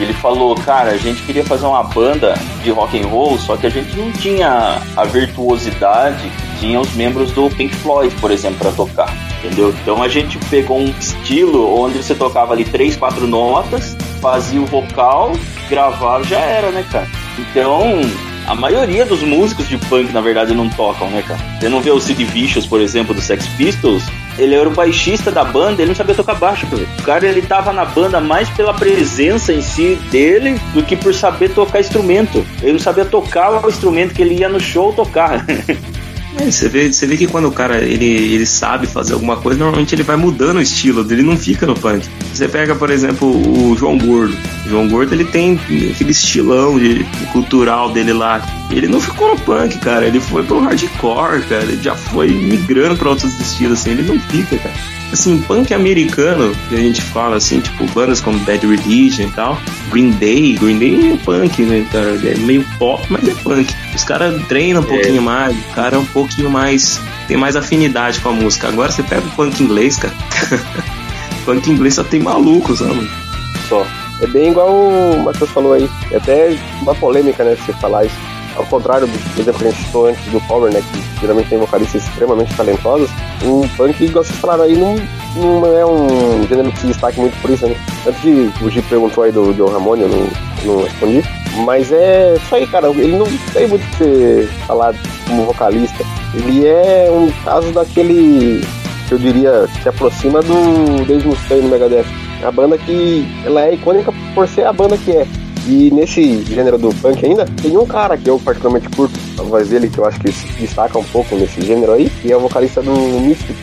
e ele falou, cara, a gente queria fazer uma banda de rock and roll, só que a gente não tinha a virtuosidade que tinha os membros do Pink Floyd, por exemplo, para tocar. Entendeu? Então a gente pegou um estilo onde você tocava ali três, quatro notas, fazia o vocal, gravava, já era, né, cara? Então, a maioria dos músicos de punk, na verdade, não tocam, né, cara? Você não vê o Sid Vicious, por exemplo, do Sex Pistols, ele era o baixista da banda, ele não sabia tocar baixo, cara. O cara, ele tava na banda mais pela presença em si dele do que por saber tocar instrumento. Ele não sabia tocar o instrumento que ele ia no show tocar. É, você, vê, você vê que quando o cara ele, ele sabe fazer alguma coisa, normalmente ele vai mudando o estilo dele, não fica no punk. Você pega, por exemplo, o João Gordo. O João Gordo ele tem aquele estilão de, cultural dele lá. Ele não ficou no punk, cara. Ele foi pro hardcore, cara. Ele já foi migrando pra outros estilos, assim. Ele não fica, cara. Assim, punk americano, que a gente fala assim, tipo, bandas como Bad Religion e tal. Green Day, Green Day é punk, né, cara? É meio pop, mas é punk. Os caras treinam um pouquinho mais, o cara é um pouquinho mais. tem mais afinidade com a música. Agora você pega o punk inglês, cara. punk inglês só tem maluco, sabe? Só. É bem igual o Matheus falou aí. É até uma polêmica, né, você falar isso. Ao contrário do que a gente citou antes do Power, né, que geralmente tem vocalistas extremamente talentosos, o punk, igual vocês falaram aí, não, não é um gênero que se destaque muito por isso, né? Tanto que o Gi perguntou aí do John Ramone, eu não, não respondi. Mas é isso aí, cara. Ele não tem muito o que ser falado como vocalista. Ele é um caso daquele que eu diria se aproxima do Dave Mustaine no Megadeth. A banda que ela é icônica por ser a banda que é. E nesse gênero do punk ainda, tem um cara que eu particularmente curto, a voz dele, que eu acho que se destaca um pouco nesse gênero aí, que é o vocalista do Mystic.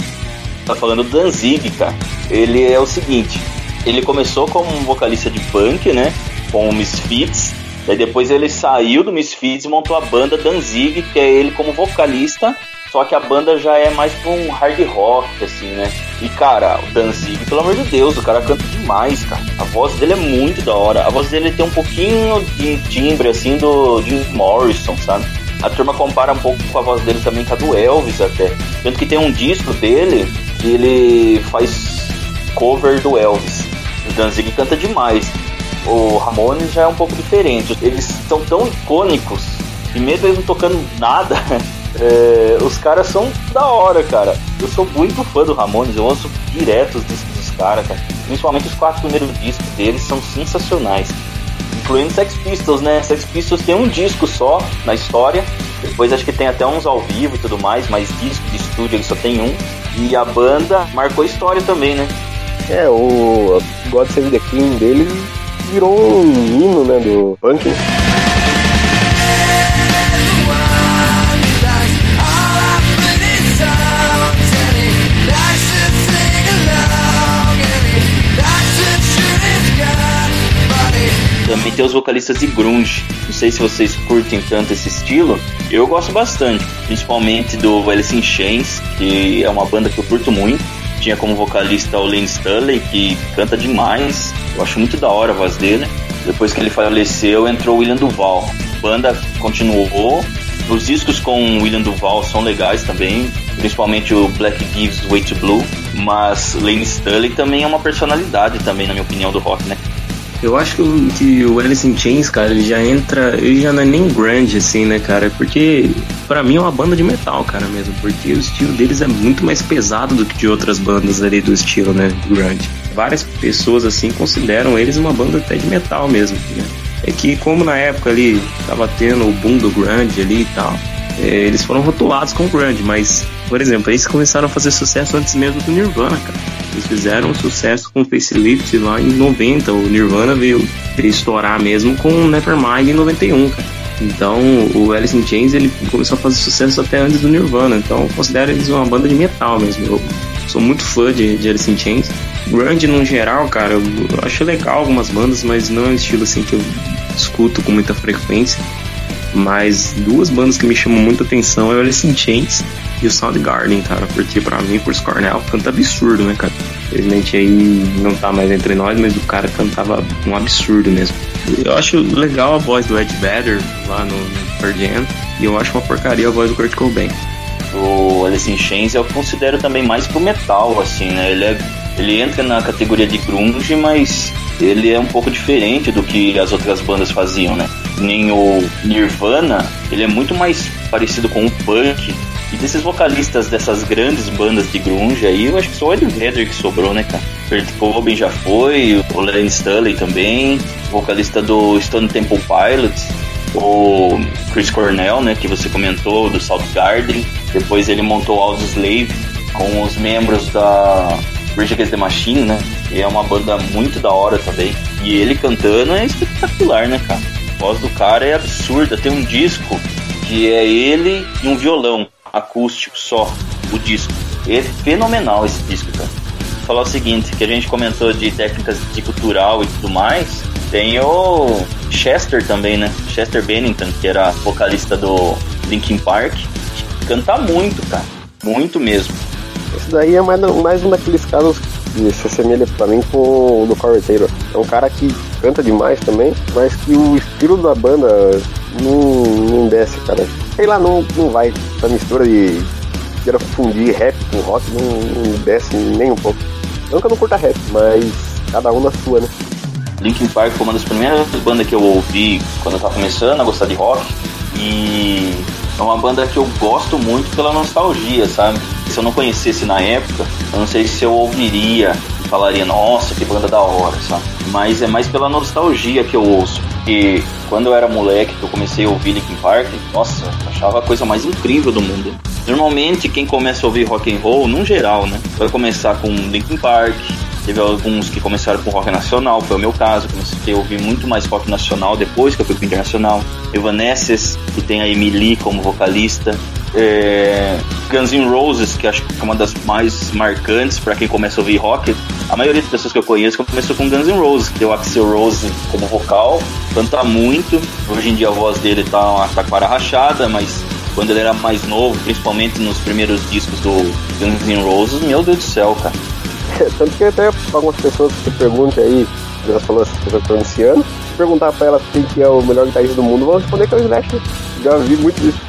tá falando do Danzig, cara. Ele é o seguinte, ele começou como um vocalista de punk, né? Com o Misfits. Daí depois ele saiu do Misfits e montou a banda Danzig, que é ele como vocalista. Só que a banda já é mais pra um hard rock, assim, né? E, cara, o Danzig, pelo amor de Deus, o cara canta demais, cara. A voz dele é muito da hora. A voz dele tem um pouquinho de timbre, assim, do Jim Morrison, sabe? A turma compara um pouco com a voz dele também com a do Elvis até. Tanto que tem um disco dele que ele faz cover do Elvis. O Danzig canta demais. O Ramones já é um pouco diferente. Eles são tão icônicos e mesmo eles não tocando nada, é, os caras são da hora, cara. Eu sou muito fã do Ramones, eu ouço direto os discos dos caras, cara. Principalmente os quatro primeiros discos deles são sensacionais. Incluindo Sex Pistols, né? Sex Pistols tem um disco só na história. Depois acho que tem até uns ao vivo e tudo mais, mas disco de estúdio ele só tem um. E a banda marcou história também, né? É, o God Save the King dele virou um hino, né, do punk. Também tem os vocalistas de grunge. Não sei se vocês curtem tanto esse estilo. Eu gosto bastante, principalmente do Alice in Chains, que é uma banda que eu curto muito. Tinha como vocalista o Lane Stanley, que canta demais. Eu acho muito da hora a voz dele. Depois que ele faleceu, entrou o William Duval. A banda continuou. Os discos com o William Duval são legais também, principalmente o Black Gives Way to Blue. Mas Lane Stanley também é uma personalidade também, na minha opinião, do rock, né? Eu acho que o, Alice in Chains, cara, ele já entra. Ele já não é nem grunge, assim, né, cara? Porque pra mim é uma banda de metal, cara, mesmo. Porque o estilo deles é muito mais pesado do que de outras bandas ali do estilo, né? Grunge. Várias pessoas, assim, consideram eles uma banda até de metal mesmo, né? É que, como na época ali tava tendo o boom do grunge ali e tal, é, eles foram rotulados com grunge, mas, por exemplo, eles começaram a fazer sucesso antes mesmo do Nirvana, cara. Eles fizeram sucesso com Facelift lá em 90, o Nirvana veio, veio estourar mesmo com Nevermind em 91, cara. Então, o Alice in Chains ele começou a fazer sucesso até antes do Nirvana, então eu considero eles uma banda de metal mesmo. Eu sou muito fã de, de Alice in Chains. Grunge, no geral, cara, eu acho legal algumas bandas, mas não é um estilo assim que eu escuto com muita frequência. Mas duas bandas que me chamam muita atenção é o Alice in Chains e o Soundgarden, cara, porque pra mim, por Cornell, canta absurdo, né, cara? Infelizmente aí não tá mais entre nós, mas o cara cantava um absurdo mesmo. Eu acho legal a voz do Ed Vedder lá no, Pearl e eu acho uma porcaria a voz do Kurt Cobain. O Alice in Chains eu considero também mais pro metal, assim, né? Ele, é, ele entra na categoria de grunge, mas ele é um pouco diferente do que as outras bandas faziam, né? Nem o Nirvana, ele é muito mais parecido com o punk. E desses vocalistas dessas grandes bandas de grunge aí, eu acho que só o Ed Vedder que sobrou, né, cara? Kurt Cobain já foi, o Lane Stanley também, vocalista do Stone Temple Pilots, o Chris Cornell, né, que você comentou, do Soundgarden. Depois ele montou Audioslave com os membros da Rage Against the Machine, né? E é uma banda muito da hora também. E ele cantando é espetacular, né, cara? A voz do cara é absurda. Tem um disco que é ele e um violão acústico só, o disco. É fenomenal esse disco, cara. Vou falar o seguinte, que a gente comentou de técnicas de cultural e tudo mais. Tem o Chester também, né? Chester Bennington, que era vocalista do Linkin Park. Canta muito, cara. Muito mesmo. Daí é mais, mais um daqueles casos que se assemelha pra mim com o do Corey Taylor. É um cara que canta demais também, mas que o estilo da banda não, não desce, cara. Sei lá, não, não vai. Essa mistura de queira fundir rap com rock não, não desce nem um pouco. Não que eu não curta rap, mas cada um na sua, né? Linkin Park foi uma das primeiras bandas que eu ouvi quando eu tava começando a gostar de rock. E é uma banda que eu gosto muito pela nostalgia, sabe? Se eu não conhecesse na época, eu não sei se eu ouviria falaria, nossa, que banda da hora, sabe? Mas é mais pela nostalgia que eu ouço. Porque quando eu era moleque, que eu comecei a ouvir Linkin Park, nossa, eu achava a coisa mais incrível do mundo. Normalmente, quem começa a ouvir rock and roll, num geral, né? Vai começar com Linkin Park, Teve alguns que começaram com rock nacional, foi o meu caso. Comecei a ouvir muito mais rock nacional depois que eu fui pro internacional. Evanescence, que tem a Emily como vocalista. É... Guns N' Roses, que acho que é uma das mais marcantes para quem começa a ouvir rock. A maioria das pessoas que eu conheço começou com Guns N' Roses, que tem o Axel Rose como vocal, canta muito. Hoje em dia a voz dele tá uma taquara rachada, mas quando ele era mais novo, principalmente nos primeiros discos do Guns N' Roses, meu Deus do céu, cara. Tanto que até algumas pessoas que perguntam aí, já falou essas pessoas que estão iniciando, se perguntar pra elas quem que é o melhor guitarrista do mundo, vão responder que é o Slash. né? Já vi muito disso.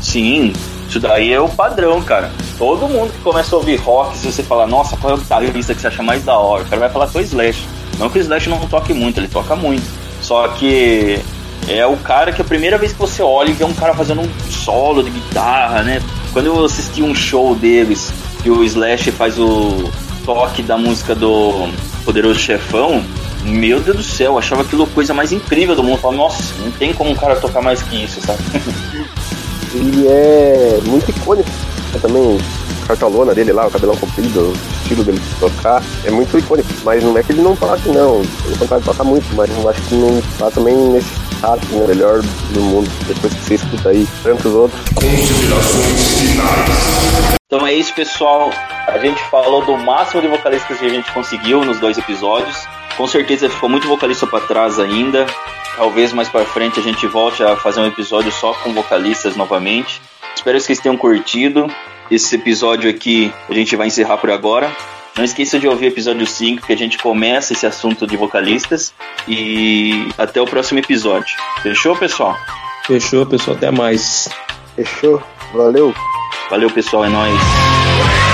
Sim, isso daí é o padrão, cara. Todo mundo que começa a ouvir rock, se você falar, nossa, qual é o guitarrista que você acha mais da hora? O cara vai falar que é o Slash. Não que o Slash não toque muito, ele toca muito. Só que é o cara que a primeira vez que você olha e vê um cara fazendo um solo de guitarra, né? Quando eu assisti um show deles, que o Slash faz o toque da música do Poderoso Chefão, meu Deus do céu, eu achava aquilo coisa mais incrível do mundo. Eu falava, nossa, não tem como um cara tocar mais que isso, sabe? Ele é muito icônico. É também cartolona dele lá, o cabelão comprido, o estilo dele de tocar, é muito icônico. Mas não é que ele não toque, não. Pelo contrário, toca muito, mas eu acho que não tá também nesse né? Melhor do mundo. Depois que você escuta aí tantos outros. Então é isso, pessoal. A gente falou do máximo de vocalistas que a gente conseguiu nos dois episódios. Com certeza ficou muito vocalista para trás ainda. Talvez mais pra frente a gente volte a fazer um episódio só com vocalistas novamente. Espero que vocês tenham curtido. Esse episódio aqui a gente vai encerrar por agora. Não esqueça de ouvir o episódio 5, que a gente começa esse assunto de vocalistas. E até o próximo episódio. Fechou, pessoal? Fechou, pessoal. Até mais. Fechou? Valeu. Valeu, pessoal. É nóis.